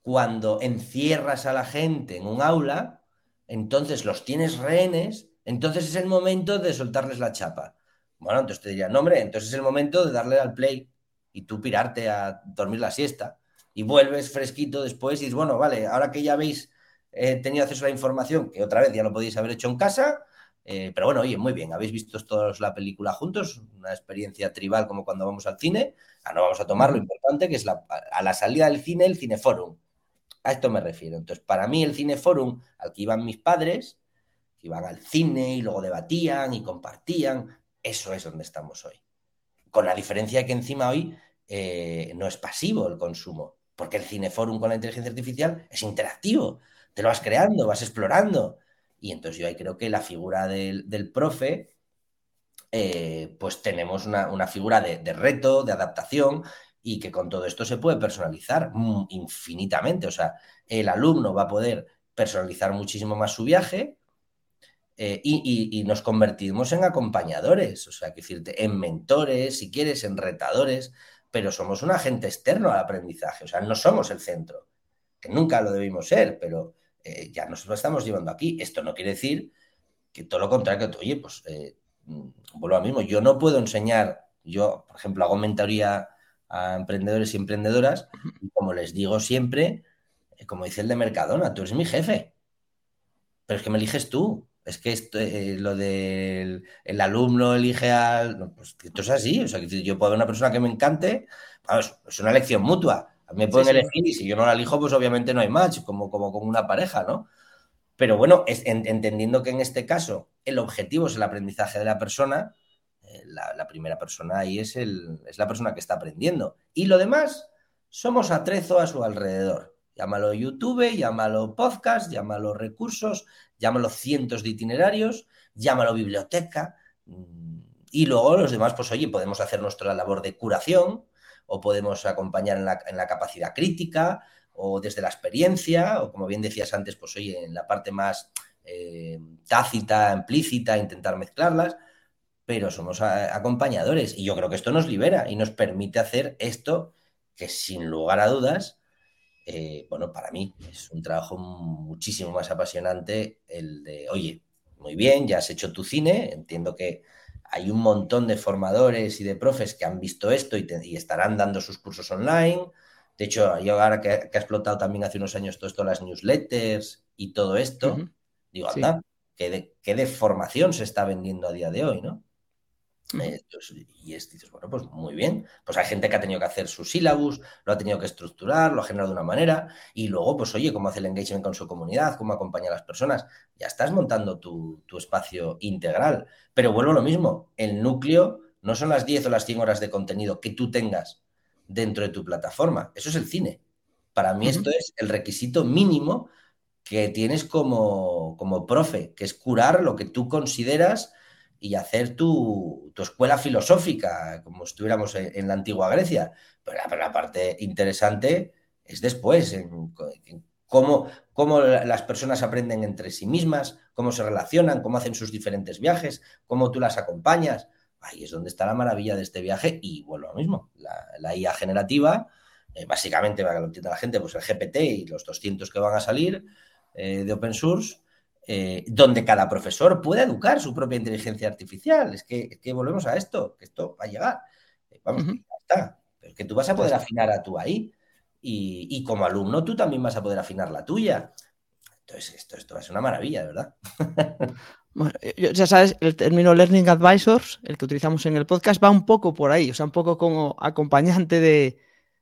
cuando encierras a la gente en un aula, entonces los tienes rehenes, entonces es el momento de soltarles la chapa. Bueno, entonces te diría, no, hombre, entonces es el momento de darle al play y tú pirarte a dormir la siesta y vuelves fresquito después y dices, bueno, vale, ahora que ya habéis eh, tenido acceso a la información, que otra vez ya lo podéis haber hecho en casa, eh, pero bueno, oye, muy bien, habéis visto todos la película juntos, una experiencia tribal como cuando vamos al cine, ah, no vamos a tomar lo importante que es la, a la salida del cine, el cineforum. A esto me refiero. Entonces, para mí el cineforum al que iban mis padres, iban al cine y luego debatían y compartían, eso es donde estamos hoy. Con la diferencia que encima hoy eh, no es pasivo el consumo, porque el cineforum con la inteligencia artificial es interactivo, te lo vas creando, vas explorando. Y entonces yo ahí creo que la figura del, profe, eh, pues tenemos una, figura de, de, reto, de adaptación, y que con todo esto se puede personalizar infinitamente. O sea, el alumno va a poder personalizar muchísimo más su viaje, eh, y, nos convertimos en acompañadores, o sea, que decirte, en mentores, si quieres, en retadores, pero somos un agente externo al aprendizaje, o sea, no somos el centro, que nunca lo debimos ser, pero eh, ya nos lo estamos llevando aquí. Esto no quiere decir que todo lo contrario, que, oye, pues eh, mm, vuelvo a mismo, yo no puedo enseñar, yo, por ejemplo, hago mentoría a emprendedores y emprendedoras, y como les digo siempre, como dice el de Mercadona, tú eres mi jefe, pero es que me eliges tú, es que esto, eh, lo del el alumno elige al. pues esto es así. O sea, que yo puedo ver una persona que me encante. es una elección mutua. A mí me pueden elegir y si yo no la elijo, pues obviamente no hay match, como, como con una pareja, ¿no? Pero bueno, entendiendo que en este caso el objetivo es el aprendizaje de la persona, eh, la, primera persona ahí es, el, es la persona que está aprendiendo. Y lo demás, somos atrezo a su alrededor. Llámalo YouTube, llámalo podcast, llámalo recursos, llámalo cientos de itinerarios, llámalo biblioteca. Mm, y luego los demás, pues oye, podemos hacer nuestra labor de curación o podemos acompañar en la, capacidad crítica o desde la experiencia o como bien decías antes, pues oye, en la parte más eh, tácita, implícita, intentar mezclarlas, pero somos acompañadores y yo creo que esto nos libera y nos permite hacer esto que sin lugar a dudas eh, bueno, para mí es un trabajo muchísimo más apasionante el de, oye, muy bien, ya has hecho tu cine, entiendo que hay un montón de formadores y de profes que han visto esto y, estarán dando sus cursos online. De hecho, yo ahora que, ha explotado también hace unos años todo esto, las newsletters y todo esto, digo, anda, ¿qué de formación se está vendiendo a día de hoy, ¿no? Eh, y es, dices, bueno, pues muy bien. Pues hay gente que ha tenido que hacer su sílabus, lo ha tenido que estructurar, lo ha generado de una manera, y luego, pues oye, cómo hace el engagement con su comunidad, cómo acompaña a las personas. Ya estás montando tu, espacio integral. Pero vuelvo a lo mismo, el núcleo no son las 10 o las 100 horas de contenido que tú tengas dentro de tu plataforma. Eso es el cine. Para mí esto es el requisito mínimo que tienes como, como profe, que es curar lo que tú consideras y hacer tu, escuela filosófica, como estuviéramos en, la antigua Grecia. Pero la, parte interesante es después, en, cómo, cómo, las personas aprenden entre sí mismas, cómo se relacionan, cómo hacen sus diferentes viajes, cómo tú las acompañas. Ahí es donde está la maravilla de este viaje y vuelvo a lo mismo. La, IA generativa, eh, básicamente, para que lo entienda la gente, pues el GPT y los 200 que van a salir eh, de open source, eh, donde cada profesor pueda educar su propia inteligencia artificial. Es que, volvemos a esto, que esto va a llegar. Eh, vamos, ya está. Pero que tú vas a poder afinar a tú ahí. Y, como alumno tú también vas a poder afinar la tuya. Entonces, esto, esto va a ser una maravilla, ¿verdad? Bueno, ya sabes, el término Learning Advisors, el que utilizamos en el podcast, va un poco por ahí, o sea, un poco como acompañante de,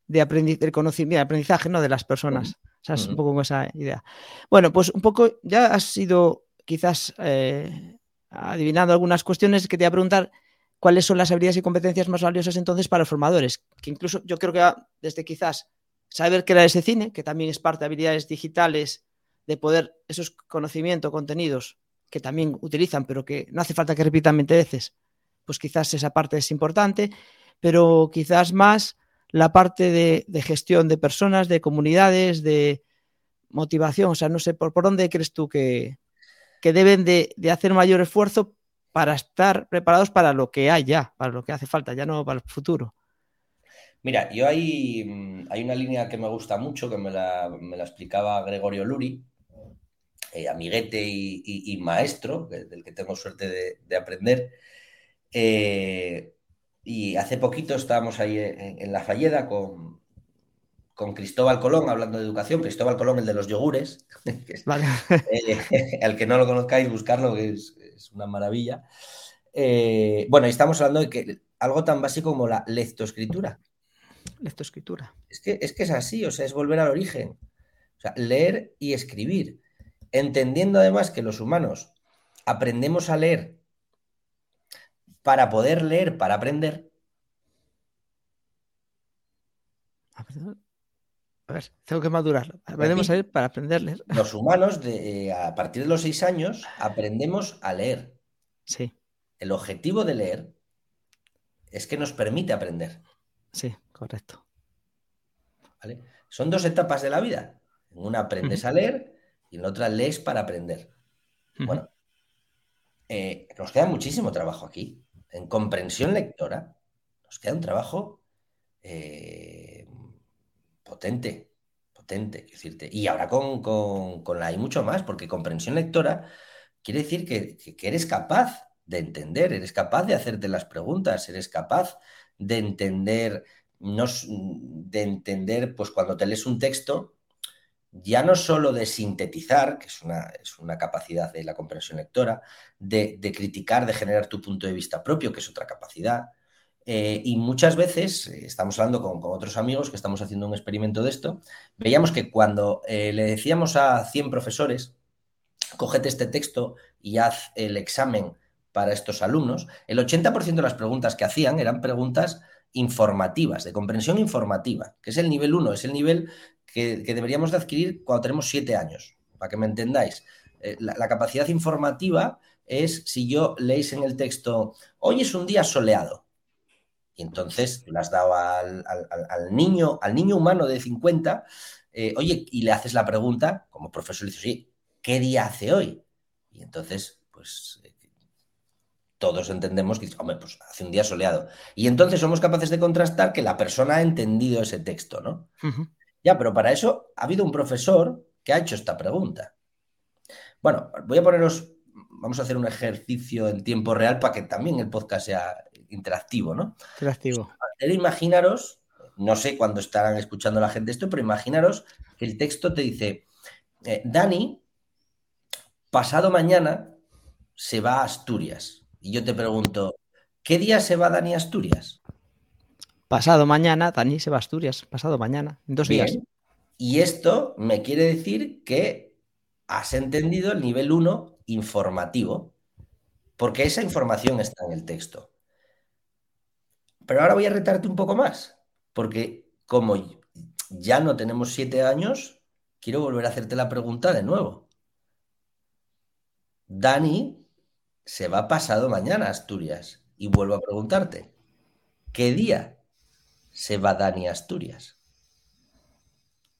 de del conocimiento, aprendizaje ¿no? de las personas. O sea, es un poco con esa idea. Bueno, pues un poco, ya has sido quizás eh, adivinando algunas cuestiones que te voy a preguntar cuáles son las habilidades y competencias más valiosas entonces para los formadores, que incluso yo creo que desde quizás saber era ese cine, que también es parte de habilidades digitales, de poder esos conocimientos, contenidos que también utilizan, pero que no hace falta que repitan 20 veces, pues quizás esa parte es importante, pero quizás más la parte de, gestión de personas, de comunidades, de motivación. O sea, no sé, ¿por, por dónde crees tú que, deben de, hacer mayor esfuerzo para estar preparados para lo que hay ya, para lo que hace falta, ya no para el futuro? Mira, yo hay, mm, hay una línea que me gusta mucho, que me la, explicaba Gregorio Luri, eh, amiguete y, maestro, del que tengo suerte de, aprender. Eh, y hace poquito estábamos ahí en, La Falleda con, con Cristóbal Colón hablando de educación. Cristóbal Colón, el de los yogures. Eh, al que no lo conozcáis, buscarlo, que es, una maravilla. Eh, bueno, y estamos hablando de que algo tan básico como la lectoescritura. Lectoescritura. Es que, es que es así, o sea, es volver al origen. O sea, leer y escribir. Entendiendo además que los humanos aprendemos a leer para poder leer, para aprender. A ver, tengo que madurarlo. Aprendemos a leer para aprender a leer. Los humanos, eh, a partir de los seis años, aprendemos a leer. Sí. El objetivo de leer es que nos permite aprender. Sí, correcto. ¿Vale? Son dos etapas de la vida. En una aprendes a leer y en la otra lees para aprender. Bueno, eh, nos queda muchísimo trabajo aquí en comprensión lectora, nos queda un trabajo eh, potente, potente, decirte. Y ahora con, con, la hay mucho más, porque comprensión lectora quiere decir que, eres capaz de entender, eres capaz de hacerte las preguntas, eres capaz de entender, no, de entender, pues cuando te lees un texto, ya no solo de sintetizar, que es una, es una capacidad de la comprensión lectora, de, criticar, de generar tu punto de vista propio, que es otra capacidad. Eh, y muchas veces, eh, estamos hablando con, otros amigos que estamos haciendo un experimento de esto, veíamos que cuando eh, le decíamos a 100 profesores, cógete este texto y haz el examen para estos alumnos, el 80% de las preguntas que hacían eran preguntas informativas, de comprensión informativa, que es el nivel 1, es el nivel que, deberíamos de adquirir cuando tenemos siete años, para que me entendáis. Eh, la, capacidad informativa es si yo leéis en el texto, hoy es un día soleado, y entonces le has dado al, niño, al niño humano de 50, eh, oye, y le haces la pregunta, como profesor dices, oye, ¿qué día hace hoy? Y entonces, pues todos entendemos que, hombre, pues hace un día soleado. Y entonces somos capaces de contrastar que la persona ha entendido ese texto, ¿no? Ya, pero para eso ha habido un profesor que ha hecho esta pregunta. Bueno, voy a poneros, vamos a hacer un ejercicio en tiempo real para que también el podcast sea interactivo, ¿no? Interactivo. Imaginaros, no sé cuándo estarán escuchando la gente esto, pero imaginaros que el texto te dice, eh, Dani, pasado mañana se va a Asturias. Y yo te pregunto, ¿qué día se va Dani Asturias? Pasado mañana, Dani se va a Asturias. Pasado mañana, en dos días. Y esto me quiere decir que has entendido el nivel 1 informativo, porque esa información está en el texto. Pero ahora voy a retarte un poco más, porque como ya no tenemos siete años, quiero volver a hacerte la pregunta de nuevo. Dani se va pasado mañana a Asturias. Y vuelvo a preguntarte, ¿qué día se va Dani a Asturias?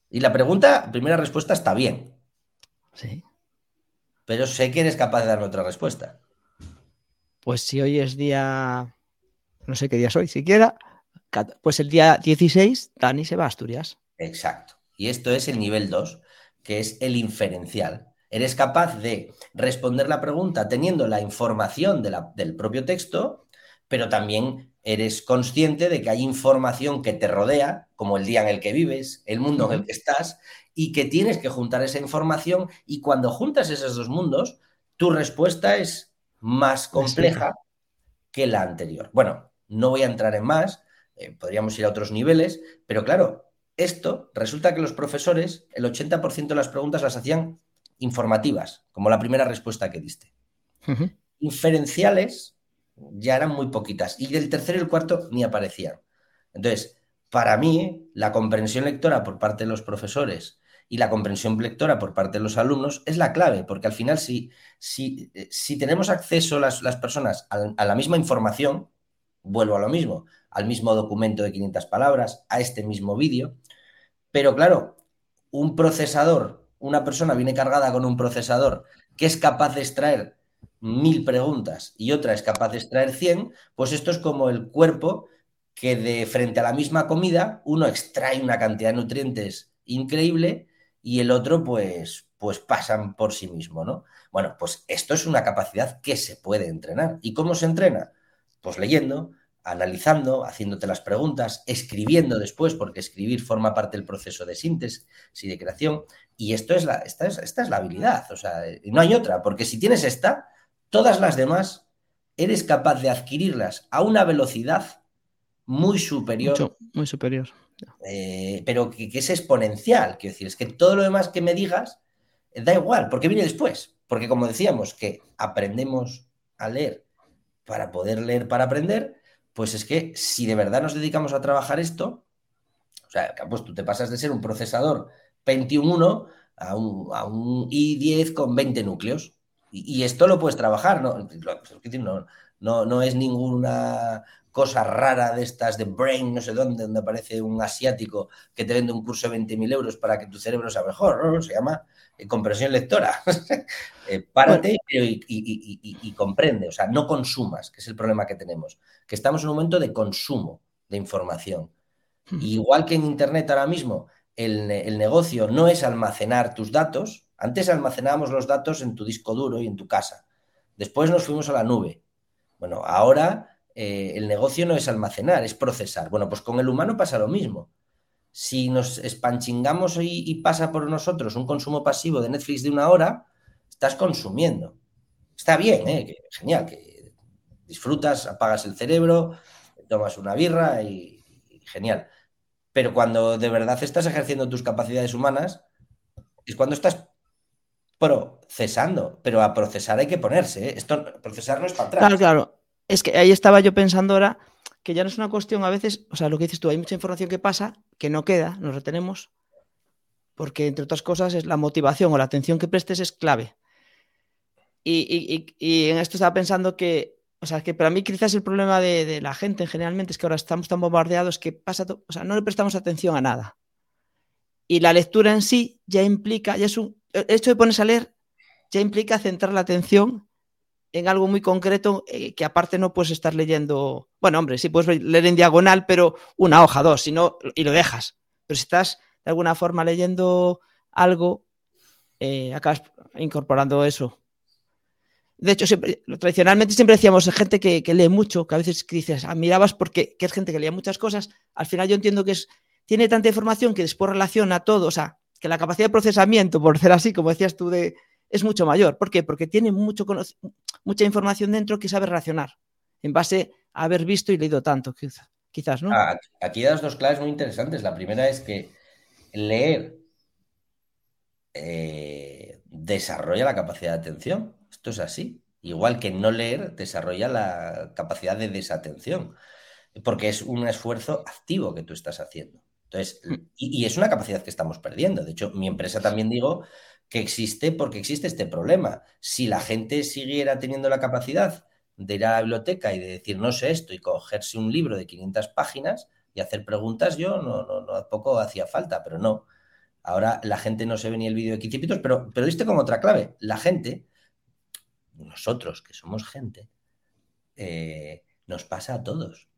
Y la pregunta, primera respuesta está bien. Sí. Pero sé que eres capaz de darme otra respuesta. Pues si hoy es día, no sé qué día soy siquiera, pues el día 16 Dani se va a Asturias. Exacto. Y esto es el nivel 2, que es el inferencial. Eres capaz de responder la pregunta teniendo la información del propio texto, pero también eres consciente de que hay información que te rodea, como el día en el que vives, el mundo en el que estás, y que tienes que juntar esa información y cuando juntas esos dos mundos, tu respuesta es más compleja que la anterior. Bueno, no voy a entrar en más, eh, podríamos ir a otros niveles, pero claro, esto resulta que los profesores, el 80% de las preguntas las hacían informativas, como la primera respuesta que diste. Inferenciales ya eran muy poquitas y del tercero y el cuarto ni aparecían. Entonces, para mí, la comprensión lectora por parte de los profesores y la comprensión lectora por parte de los alumnos es la clave, porque al final si, si, eh, si tenemos acceso las, las personas a, la misma información, vuelvo a lo mismo, al mismo documento de 500 palabras, a este mismo vídeo, pero claro, un procesador, una persona viene cargada con un procesador que es capaz de extraer mil preguntas y otra es capaz de extraer 100, pues esto es como el cuerpo que de frente a la misma comida uno extrae una cantidad de nutrientes increíble y el otro pues, pues pasan por sí mismo, ¿no? Bueno, pues esto es una capacidad que se puede entrenar. ¿Y cómo se entrena? Pues leyendo, analizando, haciéndote las preguntas, escribiendo después, porque escribir forma parte del proceso de síntesis y de creación. Y esto es la, esta, es, esta es la habilidad, o sea, no hay otra, porque si tienes esta, todas las demás eres capaz de adquirirlas a una velocidad muy superior. muy superior. Eh, pero que, es exponencial. Quiero decir, es que todo lo demás que me digas eh, da igual, porque viene después. Porque como decíamos, que aprendemos a leer para poder leer para aprender, pues es que si de verdad nos dedicamos a trabajar esto, o sea, pues tú te pasas de ser un procesador 21 a un, a un i10 con 20 núcleos. Y, esto lo puedes trabajar, ¿no? No, no, no es ninguna cosa rara de estas de Brain, no sé dónde, donde aparece un asiático que te vende un curso de 20.000 euros para que tu cerebro sea mejor, ¿no? Se llama eh, compresión lectora. Eh, párate y, comprende, o sea, no consumas, que es el problema que tenemos, que estamos en un momento de consumo de información. Hmm. Igual que en Internet ahora mismo, el, el negocio no es almacenar tus datos, antes almacenábamos los datos en tu disco duro y en tu casa, después nos fuimos a la nube. Bueno, ahora eh, el negocio no es almacenar, es procesar. Bueno, pues con el humano pasa lo mismo. Si nos espanchingamos y, pasa por nosotros un consumo pasivo de Netflix de una hora, estás consumiendo. Está bien, ¿eh? genial, que disfrutas, apagas el cerebro, tomas una birra y, genial. Pero cuando de verdad estás ejerciendo tus capacidades humanas, es cuando estás procesando. Pero a procesar hay que ponerse. ¿eh? Esto, procesar no es para atrás. Claro, claro. Es que ahí estaba yo pensando ahora que ya no es una cuestión a veces, o sea, lo que dices tú, hay mucha información que pasa, que no queda, nos retenemos, porque entre otras cosas es la motivación o la atención que prestes es clave. Y, en esto estaba pensando que, o sea, que para mí quizás el problema de, la gente generalmente es que ahora estamos tan bombardeados que pasa, o sea, no le prestamos atención a nada. Y la lectura en sí ya implica, ya es un, el hecho de ponerse a leer ya implica centrar la atención en algo muy concreto eh, que aparte no puedes estar leyendo. Bueno, hombre, sí puedes leer en diagonal, pero una hoja, dos, si y lo dejas. Pero si estás de alguna forma leyendo algo, eh, acabas incorporando eso. De hecho, tradicionalmente siempre decíamos gente que, lee mucho, que a veces dices, admirabas porque que es gente que lee muchas cosas. Al final yo entiendo que es, tiene tanta información que después relaciona todo, o sea, que la capacidad de procesamiento, por ser así, como decías tú, de, es mucho mayor. ¿Por qué? Porque tiene mucho mucha información dentro que sabe reaccionar en base a haber visto y leído tanto, quizás, ¿no? Ah, aquí das dos claves muy interesantes. La primera es que leer eh, desarrolla la capacidad de atención. Esto es así. Igual que no leer desarrolla la capacidad de desatención, porque es un esfuerzo activo que tú estás haciendo. Entonces, mm. y, y, es una capacidad que estamos perdiendo. De hecho, mi empresa también digo que existe porque existe este problema. Si la gente siguiera teniendo la capacidad de ir a la biblioteca y de decir no sé esto y cogerse un libro de 500 páginas y hacer preguntas, yo no, no, no poco hacía falta, pero no. Ahora la gente no se ve ni el vídeo de Quicipitos, pero, pero viste como otra clave. La gente, nosotros que somos gente, eh, nos pasa a todos,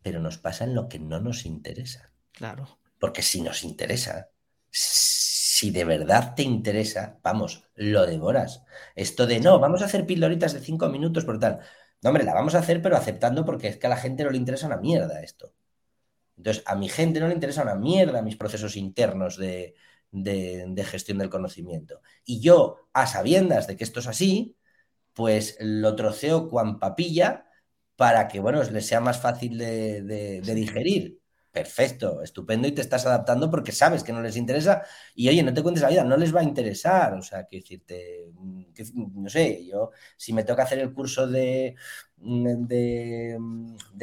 pero nos pasa en lo que no nos interesa. Claro. Porque si nos interesa, si de verdad te interesa, vamos, lo devoras. Esto de no, vamos a hacer pildoritas de cinco minutos por tal. No, hombre, la vamos a hacer, pero aceptando porque es que a la gente no le interesa una mierda esto. Entonces, a mi gente no le interesa una mierda mis procesos internos de, de, gestión del conocimiento. Y yo, a sabiendas de que esto es así, pues lo troceo cuan papilla para que, bueno, les sea más fácil de, de digerir perfecto, estupendo y te estás adaptando porque sabes que no les interesa y oye, no te cuentes la vida, no les va a interesar, o sea, que decirte, no sé, yo si me toca hacer el curso de, de,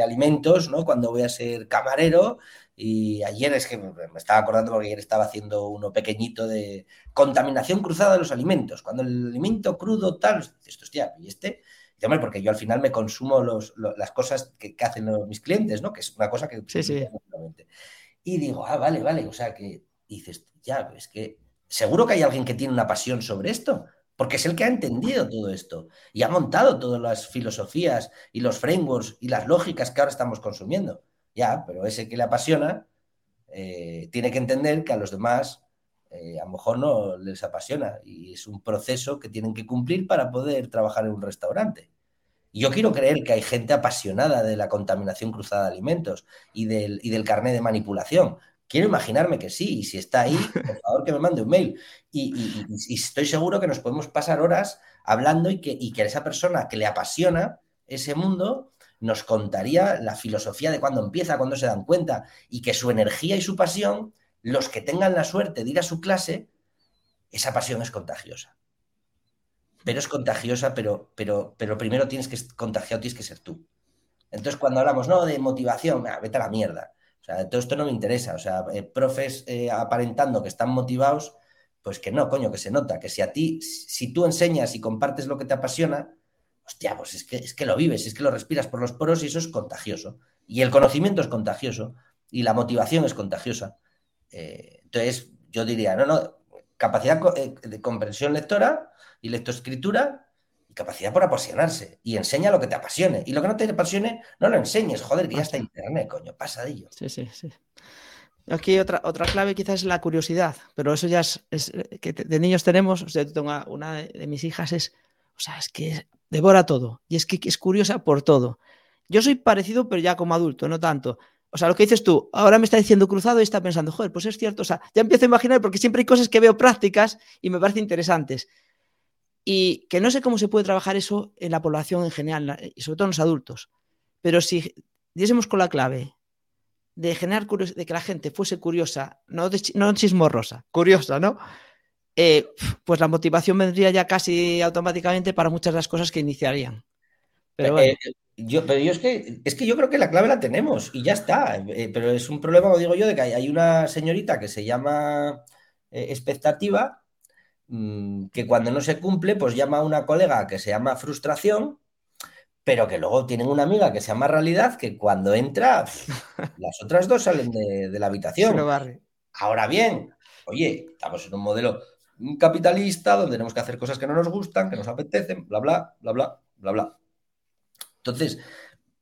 alimentos, ¿no? Cuando voy a ser camarero y ayer es que me estaba acordando porque ayer estaba haciendo uno pequeñito de contaminación cruzada de los alimentos, cuando el alimento crudo tal, esto hostia, y este porque yo al final me consumo las cosas que, hacen mis clientes, ¿no? Que es una cosa que... Sí, sí. Y digo, ah, vale, vale, o sea que dices, ya, es que seguro que hay alguien que tiene una pasión sobre esto, porque es el que ha entendido todo esto y ha montado todas las filosofías y los frameworks y las lógicas que ahora estamos consumiendo. Ya, pero ese que le apasiona eh, tiene que entender que a los demás eh, a lo mejor no les apasiona y es un proceso que tienen que cumplir para poder trabajar en un restaurante. Y yo quiero creer que hay gente apasionada de la contaminación cruzada de alimentos y del, y del carnet de manipulación. Quiero imaginarme que sí, y si está ahí, por favor que me mande un mail. Y, estoy seguro que nos podemos pasar horas hablando y que, y que esa persona que le apasiona ese mundo nos contaría la filosofía de cuándo empieza, cuándo se dan cuenta, y que su energía y su pasión los que tengan la suerte de ir a su clase, esa pasión es contagiosa. Pero es contagiosa, pero, pero, pero primero tienes que contagiado, tienes que ser tú. Entonces, cuando hablamos, no, de motivación, vete a la mierda. O sea, todo esto no me interesa. O sea, eh, profes eh, aparentando que están motivados, pues que no, coño, que se nota, que si a ti, si tú enseñas y compartes lo que te apasiona, hostia, pues es que, es que lo vives, es que lo respiras por los poros y eso es contagioso. Y el conocimiento es contagioso y la motivación es contagiosa. Eh, entonces, yo diría, no, no, capacidad eh, de comprensión lectora y lectoescritura y capacidad por apasionarse. Y enseña lo que te apasione. Y lo que no te apasione, no lo enseñes. Joder, que ya está internet, coño, pasa de ello. Sí, sí, sí. Aquí otra, otra clave quizás es la curiosidad, pero eso ya es, que de niños tenemos, o sea, tengo una de mis hijas es, o sea, es que devora todo y es que es curiosa por todo. Yo soy parecido, pero ya como adulto, no tanto. O sea, lo que dices tú, ahora me está diciendo cruzado y está pensando, joder, pues es cierto. O sea, ya empiezo a imaginar porque siempre hay cosas que veo prácticas y me parecen interesantes. Y que no sé cómo se puede trabajar eso en la población en general, y sobre todo en los adultos. Pero si diésemos con la clave de generar de que la gente fuese curiosa, no, no chismorrosa, curiosa, ¿no? Eh, pues la motivación vendría ya casi automáticamente para muchas de las cosas que iniciarían. Pero eh, yo, pero yo es que, es que yo creo que la clave la tenemos y ya está. Eh, pero es un problema, como digo yo, de que hay, una señorita que se llama eh, expectativa, mm, que cuando no se cumple, pues llama a una colega que se llama frustración, pero que luego tienen una amiga que se llama realidad, que cuando entra, las otras dos salen de, de la habitación. Ahora bien, oye, estamos en un modelo capitalista donde tenemos que hacer cosas que no nos gustan, que nos apetecen, bla, bla, bla, bla, bla, bla. Entonces,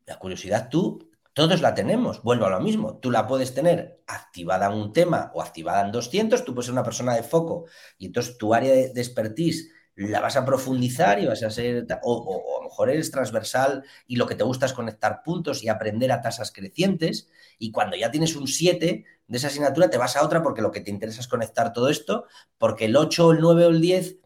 la curiosidad tú, todos la tenemos, vuelvo a lo mismo, tú la puedes tener activada en un tema o activada en 200, tú puedes ser una persona de foco y entonces tu área de, expertise la vas a profundizar y vas a ser, o, a lo mejor eres transversal y lo que te gusta es conectar puntos y aprender a tasas crecientes y cuando ya tienes un 7 de esa asignatura te vas a otra porque lo que te interesa es conectar todo esto, porque el 8, el 9 o el 10,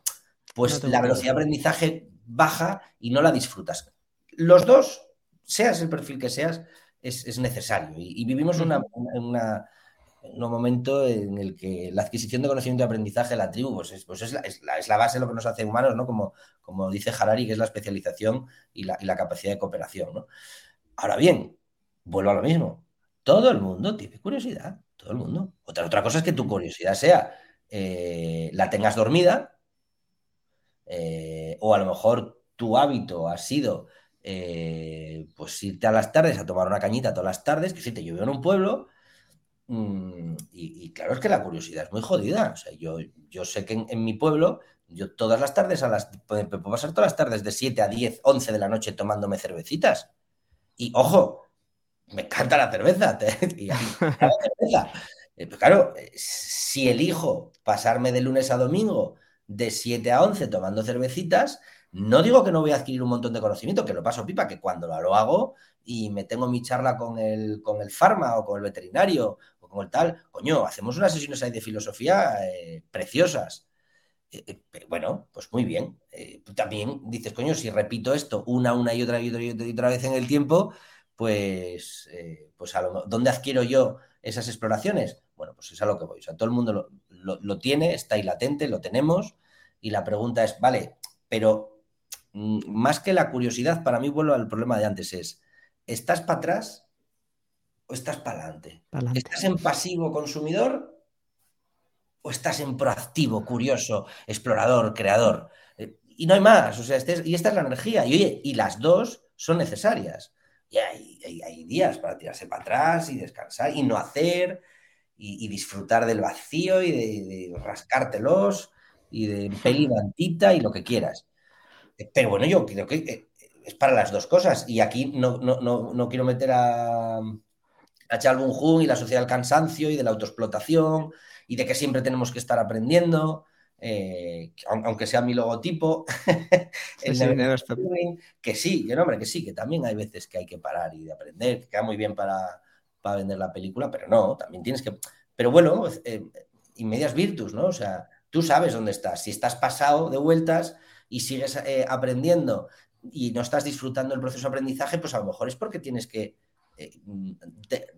pues la velocidad de aprendizaje baja y no la disfrutas los dos, seas el perfil que seas, es, necesario. Y, vivimos en un momento en el que la adquisición de conocimiento y aprendizaje de la tribu pues es, pues la, base de lo que nos hace humanos, ¿no? Como, como dice Harari, que es la especialización y la, capacidad de cooperación. ¿no? Ahora bien, vuelvo a lo mismo. Todo el mundo tiene curiosidad, todo el mundo. Otra, otra cosa es que tu curiosidad sea, eh, la tengas dormida eh, o a lo mejor tu hábito ha sido eh, pues irte a las tardes a tomar una cañita todas las tardes, que si te llovió en un pueblo, mm, y, claro, es que la curiosidad es muy jodida. O sea, yo, sé que en, mi pueblo, yo todas las tardes, a las, puedo pasar todas las tardes de 7 a 10, 11 de la noche tomándome cervecitas. Y ojo, me encanta la cerveza. y la cerveza. Eh, pues claro, eh, si elijo pasarme de lunes a domingo de 7 a 11 tomando cervecitas, no digo que no voy a adquirir un montón de conocimiento, que lo paso pipa, que cuando lo hago y me tengo mi charla con el, con el o con el veterinario o con el tal, coño, hacemos unas sesiones ahí de filosofía eh, preciosas. bueno, pues muy bien. también dices, coño, si repito esto una, una y otra y otra y otra, vez en el tiempo, pues, pues a lo, ¿dónde adquiero yo esas exploraciones? Bueno, pues es a lo que voy. O sea, todo el mundo lo, tiene, está ahí latente, lo tenemos. Y la pregunta es, vale, pero más que la curiosidad, para mí vuelvo al problema de antes, es, ¿estás para atrás o estás para adelante? ¿Estás en pasivo consumidor o estás en proactivo, curioso, explorador, creador? Eh, y no hay más, o sea, este y esta es la energía. Y oye, y las dos son necesarias. Y hay, días para tirarse para atrás y descansar y no hacer y, disfrutar del vacío y de, rascártelos y de peli y lo que quieras. Pero bueno, yo creo que eh, es para las dos cosas. Y aquí no, no, quiero meter a, a Chalbun Jung y la sociedad del cansancio y de la autoexplotación y de que siempre tenemos que estar aprendiendo. Eh, aunque sea mi logotipo, que sí, que hombre, que sí, que también hay veces que hay que parar y de aprender, que queda muy bien para, vender la película, pero no, también tienes que... Pero bueno, eh, inmedias virtus, ¿no? O sea, tú sabes dónde estás. Si estás pasado de vueltas y sigues eh, aprendiendo y no estás disfrutando el proceso de aprendizaje, pues a lo mejor es porque tienes que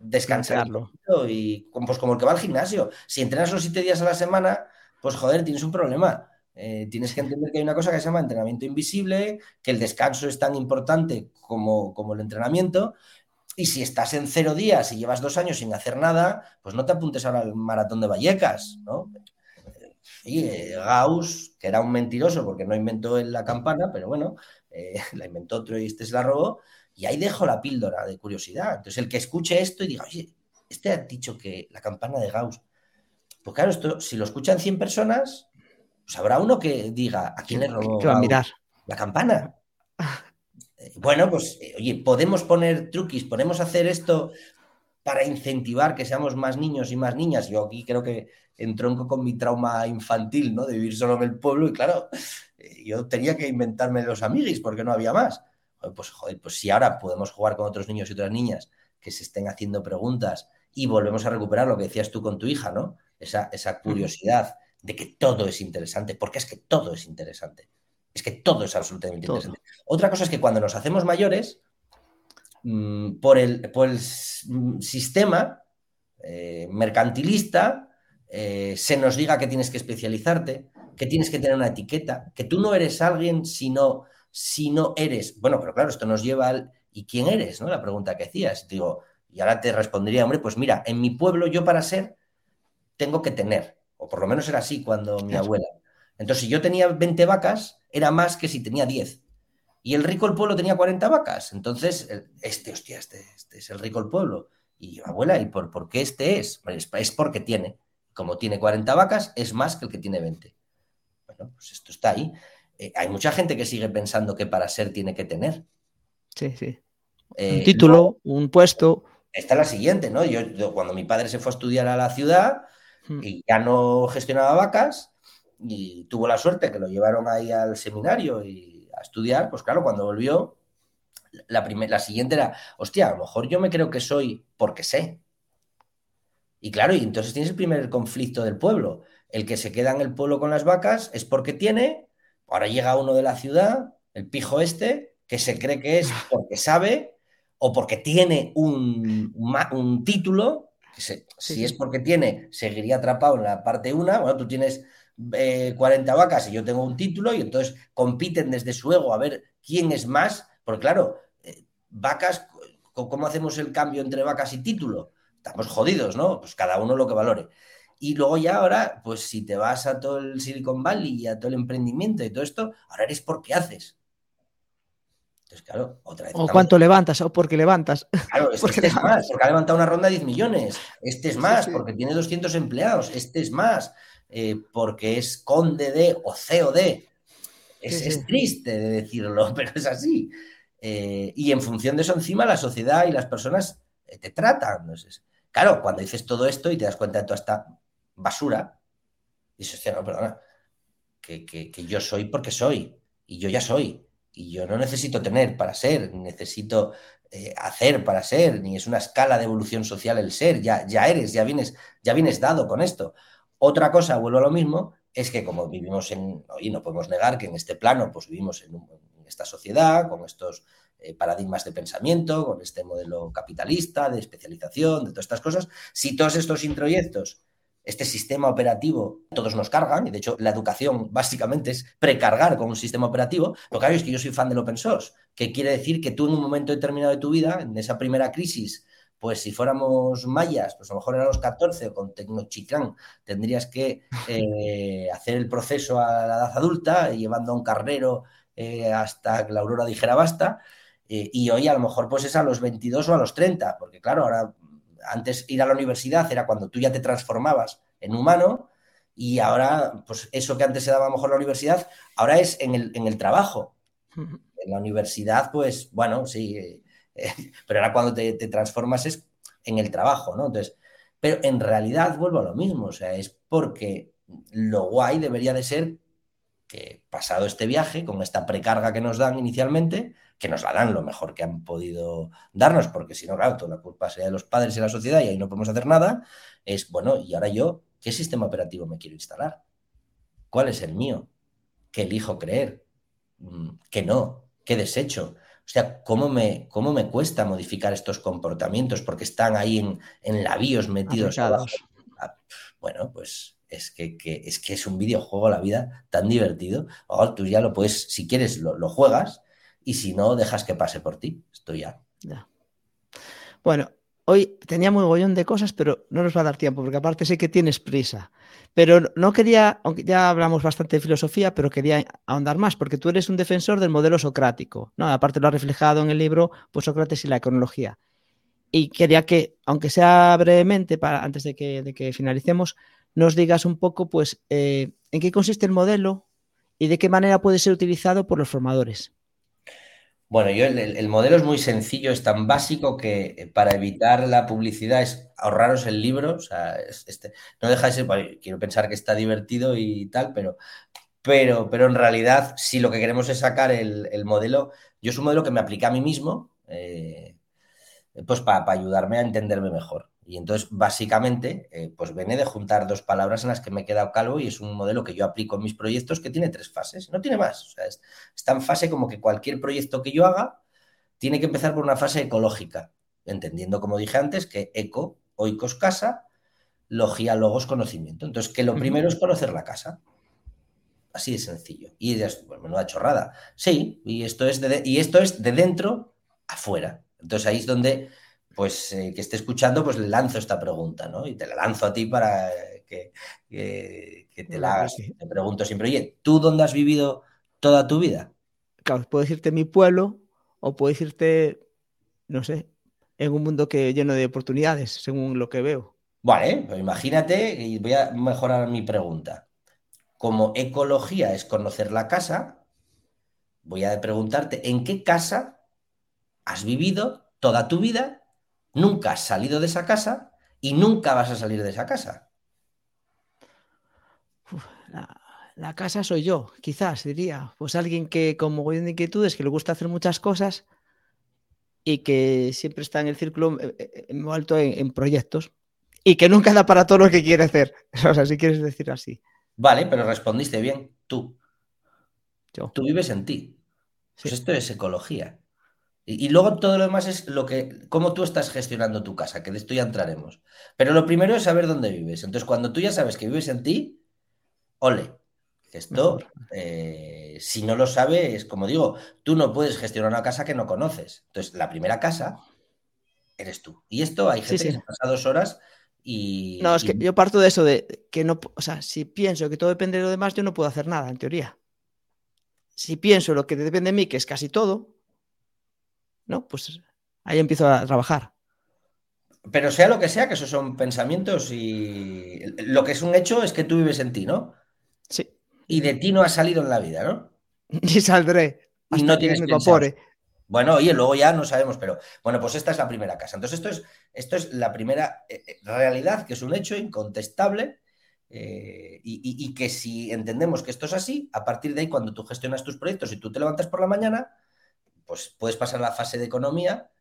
descansarlo y pues como el que va al gimnasio. Si entrenas los siete días a la semana, pues joder, tienes un problema. Eh, tienes que entender que hay una cosa que se llama entrenamiento invisible, que el descanso es tan importante como, como el entrenamiento. Y si estás en cero días y llevas dos años sin hacer nada, pues no te apuntes ahora al maratón de Vallecas, ¿no? Y eh, Gauss, que era un mentiroso porque no inventó la campana, pero bueno, eh, la inventó otro y este se la robó. Y ahí dejo la píldora de curiosidad. Entonces, el que escuche esto y diga, oye, este ha dicho que la campana de Gauss pues claro, esto, si lo escuchan 100 personas, pues habrá uno que diga, ¿a quién le robó mirar? la campana? Eh, bueno, pues, eh, oye, podemos poner truquis, podemos hacer esto para incentivar que seamos más niños y más niñas. Yo aquí creo que entronco con mi trauma infantil, ¿no? De vivir solo en el pueblo y claro, eh, yo tenía que inventarme los amiguis porque no había más. Pues joder, pues si ahora podemos jugar con otros niños y otras niñas que se estén haciendo preguntas y volvemos a recuperar lo que decías tú con tu hija, ¿no? esa, curiosidad de que todo es interesante, porque es que todo es interesante. Es que todo es absolutamente interesante. Otra cosa es que cuando nos hacemos mayores, mm, por, el, mm, sistema eh, mercantilista, eh, se nos diga que tienes que especializarte, que tienes que tener una etiqueta, que tú no eres alguien si no, si no eres. Bueno, pero claro, esto nos lleva al. ¿Y quién eres? ¿no? La pregunta que hacías. Digo, y ahora te respondería, hombre, pues mira, en mi pueblo yo para ser tengo que tener, o por lo menos era así cuando mi abuela. Entonces, si yo tenía 20 vacas, era más que si tenía 10. Y el rico el pueblo tenía 40 vacas. Entonces, este, hostia, este, este, es el rico el pueblo. Y yo, abuela, ¿y por, por qué este es? es? porque tiene. Como tiene 40 vacas, es más que el que tiene 20. Bueno, pues esto está ahí. Eh, hay mucha gente que sigue pensando que para ser tiene que tener. Sí, sí. Eh, un título, un puesto. Esta es la siguiente, ¿no? yo, cuando mi padre se fue a estudiar a la ciudad, Hmm. y ya no gestionaba vacas y tuvo la suerte que lo llevaron ahí al seminario y a estudiar, pues claro, cuando volvió, la, la siguiente era, hostia, a lo mejor yo me creo que soy porque sé. Y claro, y entonces tienes el primer conflicto del pueblo. El que se queda en el pueblo con las vacas es porque tiene, ahora llega uno de la ciudad, el pijo este, que se cree que es porque sabe o porque tiene un, un título si es porque tiene, seguiría atrapado en la parte 1. Bueno, tú tienes 40 eh, vacas y yo tengo un título y entonces compiten desde su ego a ver quién es más. Porque claro, eh, vacas, ¿cómo hacemos el cambio entre vacas y título? Estamos jodidos, ¿no? Pues cada uno lo que valore. Y luego ya ahora, pues si te vas a todo el Silicon Valley y a todo el emprendimiento y todo esto, ahora eres porque haces. Entonces, claro, otra vez. O cuánto levantas, o porque levantas. Claro, este, es más, porque ha levantado una ronda de 10 millones. Este es más, porque tiene 200 empleados. Este es más, eh, porque es conde de o CEO de. Es, triste de decirlo, pero es así. Eh, y en función de eso, encima, la sociedad y las personas eh, te tratan. Claro, cuando dices todo esto y te das cuenta de toda esta basura, dices, no, perdona, que, que yo soy porque soy, y yo ya soy, y yo no necesito tener para ser, necesito eh, hacer para ser, ni es una escala de evolución social el ser, ya, ya eres, ya vienes, ya vienes dado con esto. Otra cosa, vuelvo a lo mismo, es que como vivimos en, y no podemos negar que en este plano, pues vivimos en, esta sociedad, con estos eh, paradigmas de pensamiento, con este modelo capitalista, de especialización, de todas estas cosas, si todos estos introyectos este sistema operativo, todos nos cargan, y de hecho la educación básicamente es precargar con un sistema operativo. Lo que hay es que yo soy fan del open source, que quiere decir que tú en un momento determinado de tu vida, en esa primera crisis, pues si fuéramos mayas, pues a lo mejor a los 14 o con Tecnochiclán, tendrías que eh, hacer el proceso a la edad adulta, llevando a un carrero eh, hasta que la aurora dijera basta. Eh, y hoy a lo mejor pues es a los 22 o a los 30, porque claro, ahora antes ir a la universidad era cuando tú ya te transformabas en humano y ahora, pues eso que antes se daba mejor en la universidad, ahora es en el, trabajo. En la universidad, pues bueno, sí, pero ahora cuando te, transformas es en el trabajo, ¿no? Entonces, pero en realidad vuelvo a lo mismo, o sea, es porque lo guay debería de ser que pasado este viaje, con esta precarga que nos dan inicialmente, que nos la dan lo mejor que han podido darnos, porque si no, claro, toda la culpa sería de los padres y la sociedad y ahí no podemos hacer nada, es, bueno, y ahora yo, ¿qué sistema operativo me quiero instalar? ¿Cuál es el mío? ¿Qué elijo creer? Mm, ¿Qué no? ¿Qué desecho? O sea, ¿cómo me, cómo me cuesta modificar estos comportamientos? Porque están ahí en, en labios metidos. Ah, bueno, pues es que, es que es un videojuego la vida tan divertido. Oh, tú ya lo puedes, si quieres, lo, lo juegas y si no, dejas que pase por ti. Esto ya. Bueno, hoy tenía muy gollón de cosas, pero no nos va a dar tiempo, porque aparte sé que tienes prisa. Pero no quería, aunque ya hablamos bastante de filosofía, pero quería ahondar más, porque tú eres un defensor del modelo socrático, ¿no? Aparte lo ha reflejado en el libro pues, Sócrates y la cronología. Y quería que, aunque sea brevemente, para, antes de que, de que finalicemos, nos digas un poco, pues, eh, en qué consiste el modelo y de qué manera puede ser utilizado por los formadores. Bueno, yo el, modelo es muy sencillo, es tan básico que eh, para evitar la publicidad es ahorraros el libro. O sea, este, no deja de ser, quiero pensar que está divertido y tal, pero, pero, pero en realidad, si lo que queremos es sacar el, modelo, yo es un modelo que me aplica a mí mismo, eh, pues para ayudarme a entenderme mejor. Y entonces, básicamente, eh, pues viene de juntar dos palabras en las que me he quedado calvo y es un modelo que yo aplico en mis proyectos que tiene tres fases, no tiene más. O sea, es, tan fase como que cualquier proyecto que yo haga tiene que empezar por una fase ecológica, entendiendo, como dije antes, que eco, oikos casa, logía, logos, conocimiento. Entonces, que lo primero es conocer la casa. Así de sencillo. Y es, bueno, menuda chorrada. Sí, y esto es de, y esto es de dentro afuera. Entonces ahí es donde pues eh, que esté escuchando, pues le lanzo esta pregunta, ¿no? Y te la lanzo a ti para que, te la hagas. Te pregunto siempre, oye, ¿tú dónde has vivido toda tu vida? Claro, puedo decirte mi pueblo o puedo decirte, no sé, en un mundo que lleno de oportunidades, según lo que veo. Vale, pues imagínate, y voy a mejorar mi pregunta. Como ecología es conocer la casa, voy a preguntarte, ¿en qué casa has vivido toda tu vida Nunca has salido de esa casa y nunca vas a salir de esa casa. la, casa soy yo, quizás diría. Pues alguien que como voy de inquietudes, que le gusta hacer muchas cosas y que siempre está en el círculo eh, eh, eh, alto en, proyectos y que nunca da para todo lo que quiere hacer. O sea, si quieres decir así. Vale, pero respondiste bien. Tú. Yo. Tú vives en ti. Pues esto es ecología. Y, luego todo lo demás es lo que, cómo tú estás gestionando tu casa, que de esto ya entraremos. Pero lo primero es saber dónde vives. Entonces, cuando tú ya sabes que vives en ti, ole. Esto, eh, si no lo sabes, como digo, tú no puedes gestionar una casa que no conoces. Entonces, la primera casa eres tú. Y esto hay gente que pasa dos horas Y, no, es que yo parto de eso, de que no, o sea, si pienso que todo depende de lo demás, yo no puedo hacer nada, en teoría. Si pienso lo que depende de mí, que es casi todo, ¿no? Pues ahí empiezo a trabajar. Pero sea lo que sea, que esos son pensamientos y lo que es un hecho es que tú vives en ti, ¿no? Sí. Y de ti no has salido en la vida, ¿no? Y saldré. Y no tienes que Bueno, oye, luego ya no sabemos, pero bueno, pues esta es la primera casa. Entonces, esto es, esto es la primera eh, eh, realidad, que es un hecho incontestable, eh, y, que si entendemos que esto es así, a partir de ahí, cuando tú gestionas tus proyectos y tú te levantas por la mañana, pues puedes pasar a la fase de economía,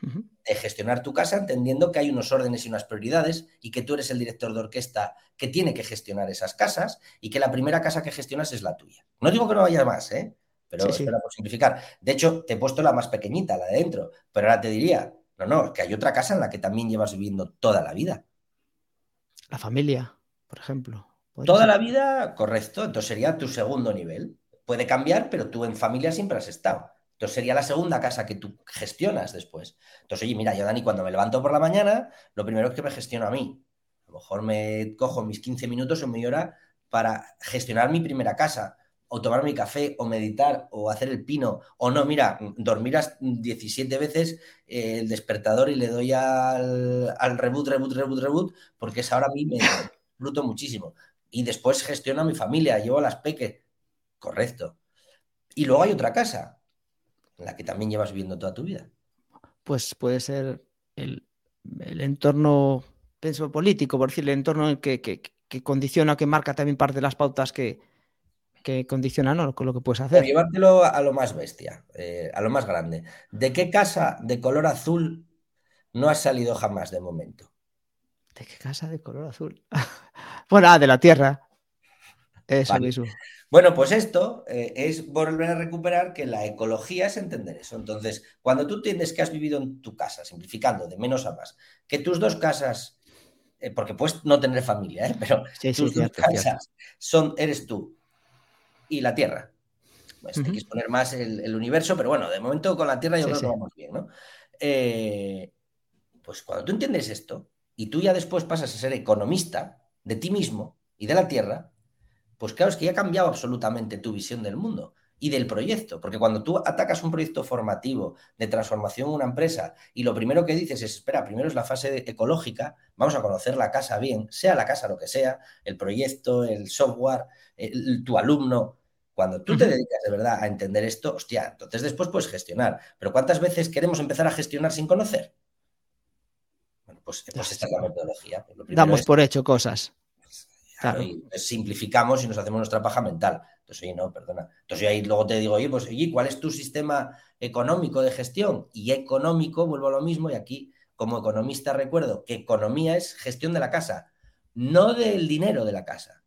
de gestionar tu casa, entendiendo que hay unos órdenes y unas prioridades y que tú eres el director de orquesta que tiene que gestionar esas casas y que la primera casa que gestionas es la tuya. No digo que no vaya más, ¿eh? pero espera por simplificar. De hecho, te he puesto la más pequeñita, la de dentro, pero ahora te diría, no, no, que hay otra casa en la que también llevas viviendo toda la vida. La familia, por ejemplo. Toda la vida, correcto. Entonces sería tu segundo nivel. Puede cambiar, pero tú en familia siempre has estado. Sería la segunda casa que tú gestionas después. Entonces, oye, mira, yo Dani, cuando me levanto por la mañana, lo primero es que me gestiono a mí. A lo mejor me cojo mis 15 minutos o media hora para gestionar mi primera casa, o tomar mi café, o meditar, o hacer el pino, o no, mira, dormir 17 veces eh, el despertador y le doy al, reboot, reboot, reboot, reboot, porque es ahora a mí me disfruto muchísimo. Y después gestiono a mi familia, llevo a las peques. Correcto. Y luego hay otra casa, la que también llevas viviendo toda tu vida? Pues puede ser el, entorno, pienso, político, por decir, el entorno que, que, que condiciona, que marca también parte de las pautas que, que condicionan con lo que puedes hacer. llevártelo a lo más bestia, eh, a lo más grande. ¿De qué casa de color azul no has salido jamás de momento? ¿De qué casa de color azul? bueno, ah, de la Tierra. Eso mismo. Bueno, pues esto eh, es volver a recuperar que la ecología es entender eso. Entonces, cuando tú entiendes que has vivido en tu casa, simplificando de menos a más, que tus dos casas, eh, porque puedes no tener familia, ¿eh? pero tus dos casas son, eres tú y la Tierra. Pues Te quieres poner más el, universo, pero bueno, de momento con la Tierra yo creo que vamos bien, ¿no? pues cuando tú entiendes esto y tú ya después pasas a ser economista de ti mismo y de la Tierra, pues claro, es que ya ha cambiado absolutamente tu visión del mundo y del proyecto, porque cuando tú atacas un proyecto formativo de transformación en una empresa y lo primero que dices es, espera, primero es la fase ecológica, vamos a conocer la casa bien, sea la casa lo que sea, el proyecto, el software, tu alumno, cuando tú te dedicas de verdad a entender esto, hostia, entonces después puedes gestionar, pero ¿cuántas veces queremos empezar a gestionar sin conocer? Bueno, pues, pues esta es la metodología. Pues Damos por hecho cosas. Y simplificamos y nos hacemos nuestra paja mental. Entonces, oye, no, perdona. Entonces ahí luego te digo, oye, pues, oye, ¿cuál es tu sistema económico de gestión? Y económico, vuelvo a lo mismo, y aquí, como economista, recuerdo que economía es gestión de la casa, no del dinero de la casa.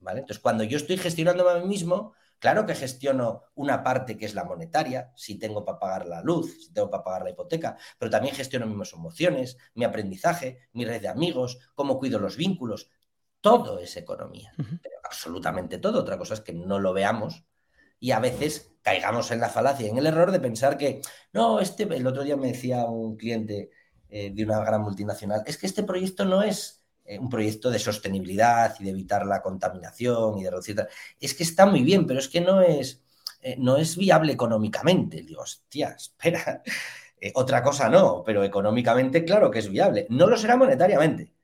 ¿Vale? Entonces, cuando yo estoy gestionando a mí mismo, claro que gestiono una parte que es la monetaria, si tengo para pagar la luz, si tengo para pagar la hipoteca, pero también gestiono mis emociones, mi aprendizaje, mi red de amigos, cómo cuido los vínculos, todo es economía, absolutamente todo. Otra cosa es que no lo veamos y a veces caigamos en la falacia, en el error de pensar que, no, este, el otro día me decía un cliente eh, de una gran multinacional, es que este proyecto no es eh, un proyecto de sostenibilidad y de evitar la contaminación y de reducir... Es que está muy bien, pero es que no es, eh, no es viable económicamente. Digo, hostia, espera. otra cosa no, pero económicamente claro que es viable. No lo será monetariamente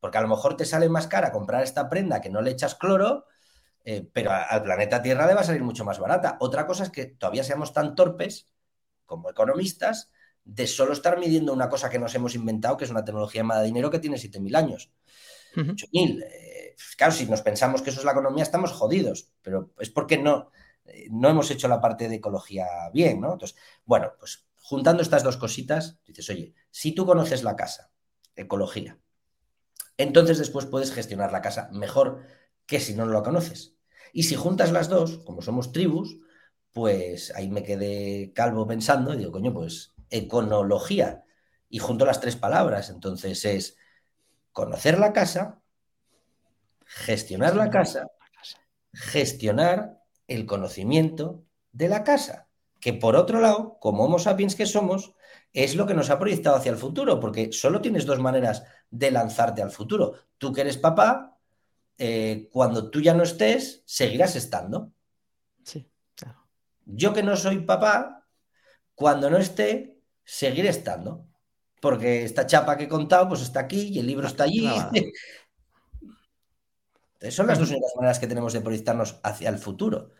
porque a lo mejor te sale más cara comprar esta prenda que no le echas cloro, eh, pero al planeta Tierra le va a salir mucho más barata. Otra cosa es que todavía seamos tan torpes como economistas de solo estar midiendo una cosa que nos hemos inventado, que es una tecnología llamada dinero que tiene 7.000 años. 8.000. Eh, pues claro, si nos pensamos que eso es la economía, estamos jodidos, pero es porque no, eh, no hemos hecho la parte de ecología bien, ¿no? Entonces, bueno, pues juntando estas dos cositas, dices, oye, si tú conoces la casa, ecología, entonces después puedes gestionar la casa mejor que si no lo conoces. Y si juntas las dos, como somos tribus, pues ahí me quedé calvo pensando y digo, coño, pues econología. Y junto las tres palabras. Entonces es conocer la casa, gestionar la casa, gestionar el conocimiento de la casa. Que por otro lado, como Homo sapiens que somos, es lo que nos ha proyectado hacia el futuro, porque solo tienes dos maneras de lanzarte al futuro. Tú que eres papá, eh, cuando tú ya no estés, seguirás estando. Sí, claro. Yo que no soy papá, cuando no esté, seguiré estando. Porque esta chapa que he contado, pues está aquí y el libro está allí. Son las dos únicas maneras que tenemos de proyectarnos hacia el futuro.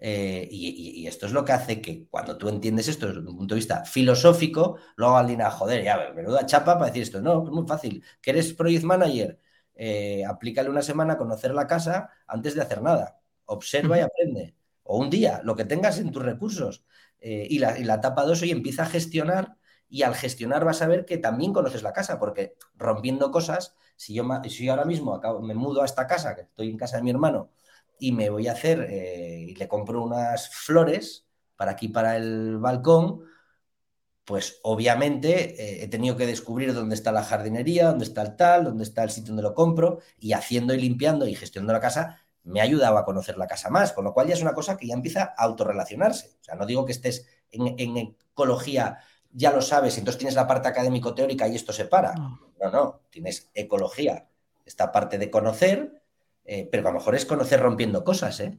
Eh, y, esto es lo que hace que cuando tú entiendes esto desde un punto de vista filosófico, luego alguien a joder, ya, menuda chapa para decir esto. No, es muy fácil. Que eres project manager, eh, aplícale una semana a conocer la casa antes de hacer nada. Observa y aprende. O un día, lo que tengas en tus recursos. Eh, y, la, y la etapa dos hoy empieza a gestionar y al gestionar vas a ver que también conoces la casa, porque rompiendo cosas, si yo, si ahora mismo acabo, me mudo a esta casa, que estoy en casa de mi hermano, y me voy a hacer, eh, y le compro unas flores para aquí, para el balcón, pues obviamente eh, he tenido que descubrir dónde está la jardinería, dónde está el tal, dónde está el sitio donde lo compro, y haciendo y limpiando y gestionando la casa, me ha ayudado a conocer la casa más, con lo cual ya es una cosa que ya empieza a autorrelacionarse. O sea, no digo que estés en, en ecología, ya lo sabes, entonces tienes la parte académico-teórica y esto se para. No, no, tienes ecología, esta parte de conocer, eh, pero a lo mejor es conocer rompiendo cosas, ¿eh?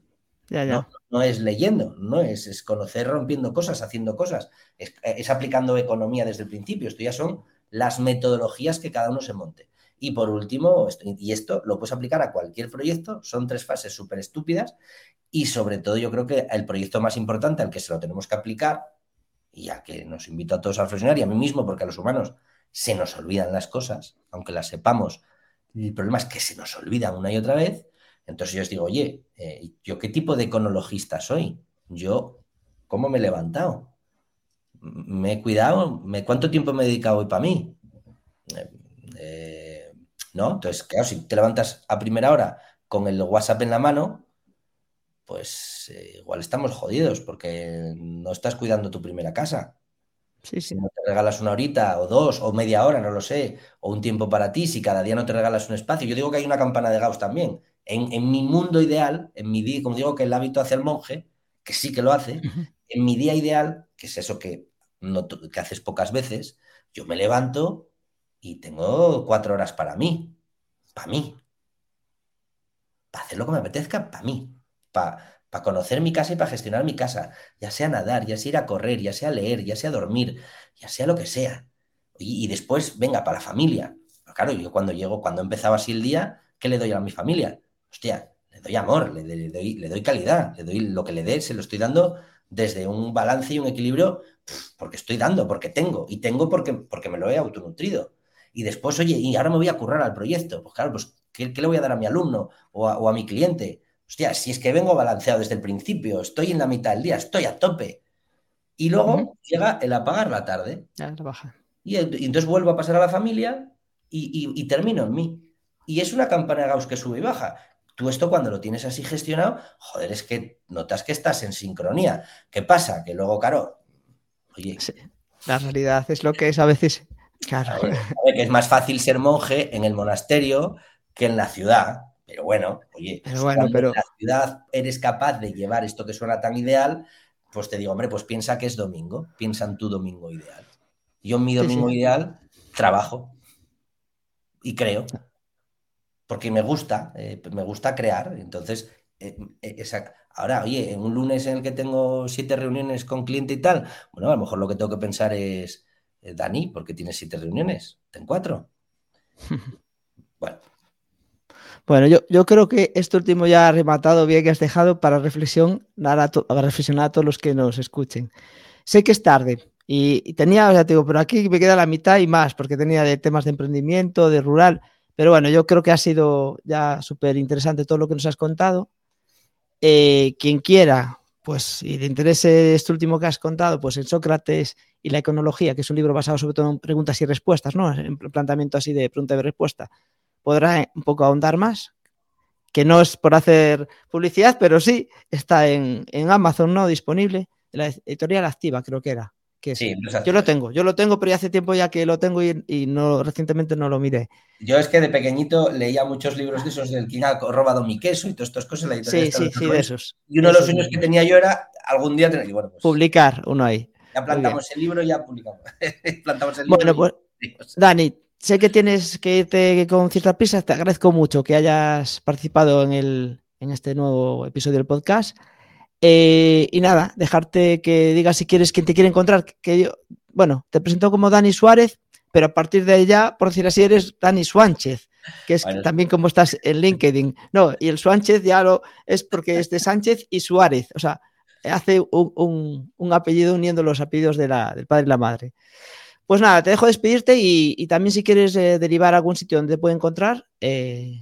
No, es leyendo, no es, es, conocer rompiendo cosas, haciendo cosas, es, aplicando economía desde el principio. Esto ya son las metodologías que cada uno se monte. Y por último, y esto lo puedes aplicar a cualquier proyecto, son tres fases súper estúpidas y sobre todo yo creo que el proyecto más importante al que se lo tenemos que aplicar, y ya que nos invito a todos a reflexionar y a mí mismo, porque a los humanos se nos olvidan las cosas, aunque las sepamos, el problema es que se nos olvidan una y otra vez. Entonces yo os digo, oye, eh, ¿yo qué tipo de econologista soy? Yo, ¿cómo me he levantado? ¿Me he cuidado? ¿Me, ¿Cuánto tiempo me he dedicado hoy para mí? Eh, eh, ¿No? Entonces, claro, si te levantas a primera hora con el WhatsApp en la mano, pues igual estamos jodidos porque no estás cuidando tu primera casa. Si no te regalas una horita o dos o media hora, no lo sé, o un tiempo para ti, si cada día no te regalas un espacio. Yo digo que hay una campana de Gauss también. En, mi mundo ideal, en mi día, como digo que el hábito hace el monje, que sí que lo hace, en mi día ideal, que es eso que, no, que haces pocas veces, yo me levanto y tengo cuatro horas para mí, para mí, para hacer lo que me apetezca, para mí, para para conocer mi casa y para gestionar mi casa, ya sea nadar, ya sea ir a correr, ya sea leer, ya sea dormir, ya sea lo que sea. Y, después, venga, para la familia. Claro, yo cuando llego, cuando empezaba así el día, ¿qué le doy a mi familia? Hostia, le doy amor, le, doy, le doy, calidad, le doy lo que le dé, se lo estoy dando desde un balance y un equilibrio, porque estoy dando, porque tengo, y tengo porque, porque me lo he autonutrido. Y después, oye, y ahora me voy a currar al proyecto. Pues claro, pues, ¿qué, le voy a dar a mi alumno o a mi cliente? Hostia, si es que vengo balanceado desde el principio, estoy en la mitad del día, estoy a tope. Y luego llega el apagar la tarde. Ya, baja. Y, entonces vuelvo a pasar a la familia y, termino en mí. Y es una campana de Gauss que sube y baja. Tú esto cuando lo tienes así gestionado, joder, es que notas que estás en sincronía. ¿Qué pasa? Que luego, claro, oye... La realidad es lo que es a veces... Claro. que es más fácil ser monje en el monasterio que en la ciudad. Pero bueno, oye, pero bueno, pero... en la ciudad eres capaz de llevar esto que suena tan ideal, pues te digo, hombre, pues piensa que es domingo, piensa en tu domingo ideal. Yo en mi domingo ideal trabajo y creo, porque me gusta, eh, me gusta crear. Entonces, eh, eh, ahora, oye, en un lunes en el que tengo siete reuniones con cliente y tal, bueno, a lo mejor lo que tengo que pensar es, Dani, ¿por qué tienes siete reuniones? Ten cuatro. bueno, bueno, yo, yo creo que esto último ya ha rematado bien que has dejado para reflexión, a, reflexionar a todos los que nos escuchen. Sé que es tarde y, tenía, ya te digo, pero aquí me queda la mitad y más, porque tenía de temas de emprendimiento, de rural, pero bueno, yo creo que ha sido ya súper interesante todo lo que nos has contado. Eh, quien quiera, pues, y le interese este último que has contado, pues en Sócrates y la econología, que es un libro basado sobre todo en preguntas y respuestas, ¿no? En planteamiento así de pregunta y respuesta podrá un poco ahondar más, que no es por hacer publicidad, pero sí está en, Amazon, ¿no? Disponible, la editorial activa, creo que era. Que sí, yo lo tengo, yo lo tengo, pero ya hace tiempo ya que lo tengo y, no recientemente no lo miré. Yo es que de pequeñito leía muchos libros de esos del que ha robado mi queso y todas estas cosas. La sí, sí, sí, de esos. Y uno de los sueños que tenía yo era algún día tener. Pues publicar uno ahí. Ya plantamos el libro y ya publicamos. plantamos el libro. Bueno, pues, Dani, sé que tienes que irte con cierta prisa. Te agradezco mucho que hayas participado en, el, en este nuevo episodio del podcast. Eh, y nada, dejarte que digas si quieres quién te quiere encontrar. Que yo, bueno, te presento como Dani Suárez, pero a partir de allá, por decir así, eres Dani Suánchez, que es también como estás en LinkedIn. No, y el Suánchez ya lo es porque es de Sánchez y Suárez. O sea, hace un, apellido uniendo los apellidos de la, del padre y la madre. Pues nada, te dejo despedirte y, también si quieres eh, derivar a algún sitio donde te puede encontrar, eh,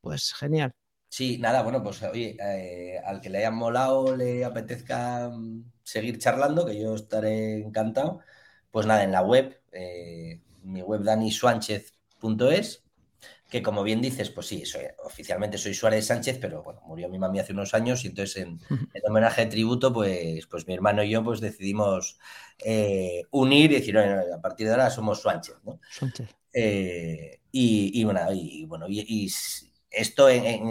pues genial. Sí, nada, bueno, pues oye, eh, al que le haya molado, le apetezca mm, seguir charlando, que yo estaré encantado, pues nada, en la web, mi web danisuánchez.es, que como bien dices, pues sí, soy, oficialmente soy Suárez Sánchez, pero bueno, murió mi mami hace unos años y entonces en, homenaje de tributo, pues, pues mi hermano y yo pues decidimos eh, unir y decir, a partir de ahora somos Sánchez, ¿no? Eh, y, bueno, y, bueno, y, esto en,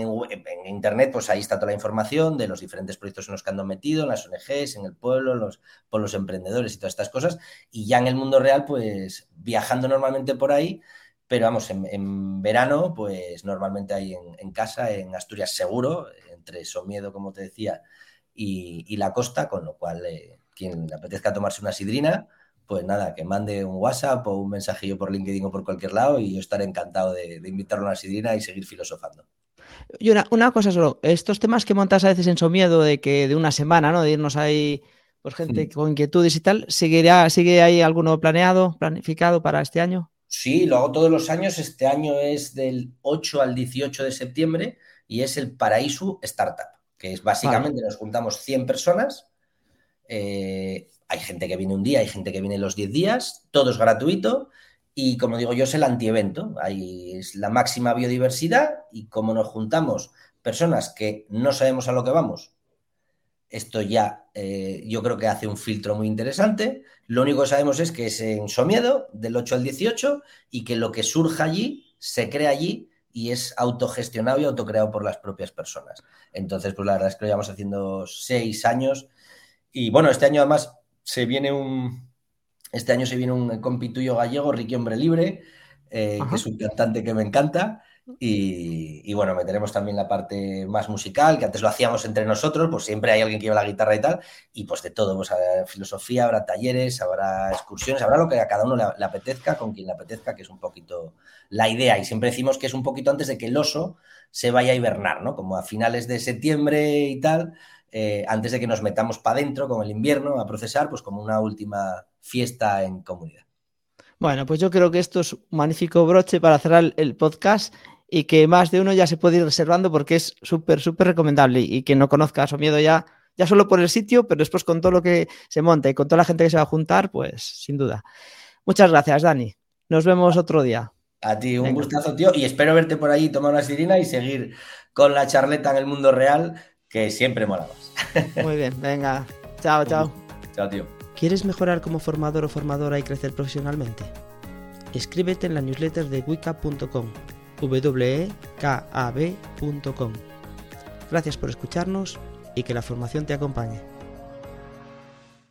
internet, pues ahí está toda la información de los diferentes proyectos en los que ando metido, en las ONGs, en el pueblo, los, por los emprendedores y todas estas cosas. Y ya en el mundo real, pues viajando normalmente por ahí, pero vamos, en, verano, pues normalmente hay en, casa, en Asturias seguro, entre Somiedo, como te decía, y, la costa, con lo cual eh, quien le apetezca tomarse una sidrina, pues nada, que mande un WhatsApp o un mensajillo por LinkedIn o por cualquier lado y yo estaré encantado de, invitarlo a una sidrina y seguir filosofando. Y una, cosa solo, estos temas que montas a veces en Somiedo de que de una semana, ¿no? De irnos ahí, pues gente con inquietudes y tal, ¿seguirá, ¿sigue ahí alguno planeado, planificado para este año? Sí, lo hago todos los años. Este año es del 8 al 18 de septiembre y es el Paraíso Startup, que es básicamente nos juntamos 100 personas. Eh, hay gente que viene un día, hay gente que viene los 10 días, todo es gratuito. Y como digo yo, es el antievento. Ahí es la máxima biodiversidad y como nos juntamos personas que no sabemos a lo que vamos, esto ya eh, yo creo que hace un filtro muy interesante. Lo único que sabemos es que es en Somiedo, del 8 al 18, y que lo que surja allí se crea allí y es autogestionado y autocreado por las propias personas. Entonces, pues la verdad es que lo llevamos haciendo seis años. Y bueno, este año además se viene un. Este año se viene un compituyo gallego, Ricky Hombre Libre, eh, que es un cantante que me encanta. Y, bueno, meteremos también la parte más musical, que antes lo hacíamos entre nosotros, pues siempre hay alguien que lleva la guitarra y tal, y pues de todo, pues habrá filosofía, habrá talleres, habrá excursiones, habrá lo que a cada uno le, apetezca, con quien le apetezca, que es un poquito la idea. Y siempre decimos que es un poquito antes de que el oso se vaya a hibernar, ¿no? Como a finales de septiembre y tal, eh, antes de que nos metamos para adentro con el invierno a procesar, pues como una última fiesta en comunidad. Bueno, pues yo creo que esto es un magnífico broche para cerrar el podcast y que más de uno ya se puede ir reservando porque es súper, súper recomendable y que no conozca su miedo ya, ya solo por el sitio, pero después con todo lo que se monta y con toda la gente que se va a juntar, pues sin duda. Muchas gracias, Dani. Nos vemos otro día. A ti, un gustazo, tío, y espero verte por ahí, tomar una sirina y seguir con la charleta en el mundo real, que siempre mola más. Muy bien, venga. Chao, chao. Chao, tío. ¿Quieres mejorar como formador o formadora y crecer profesionalmente? Escríbete en la newsletter de wicca.com wekab.com. Gracias por escucharnos y que la formación te acompañe.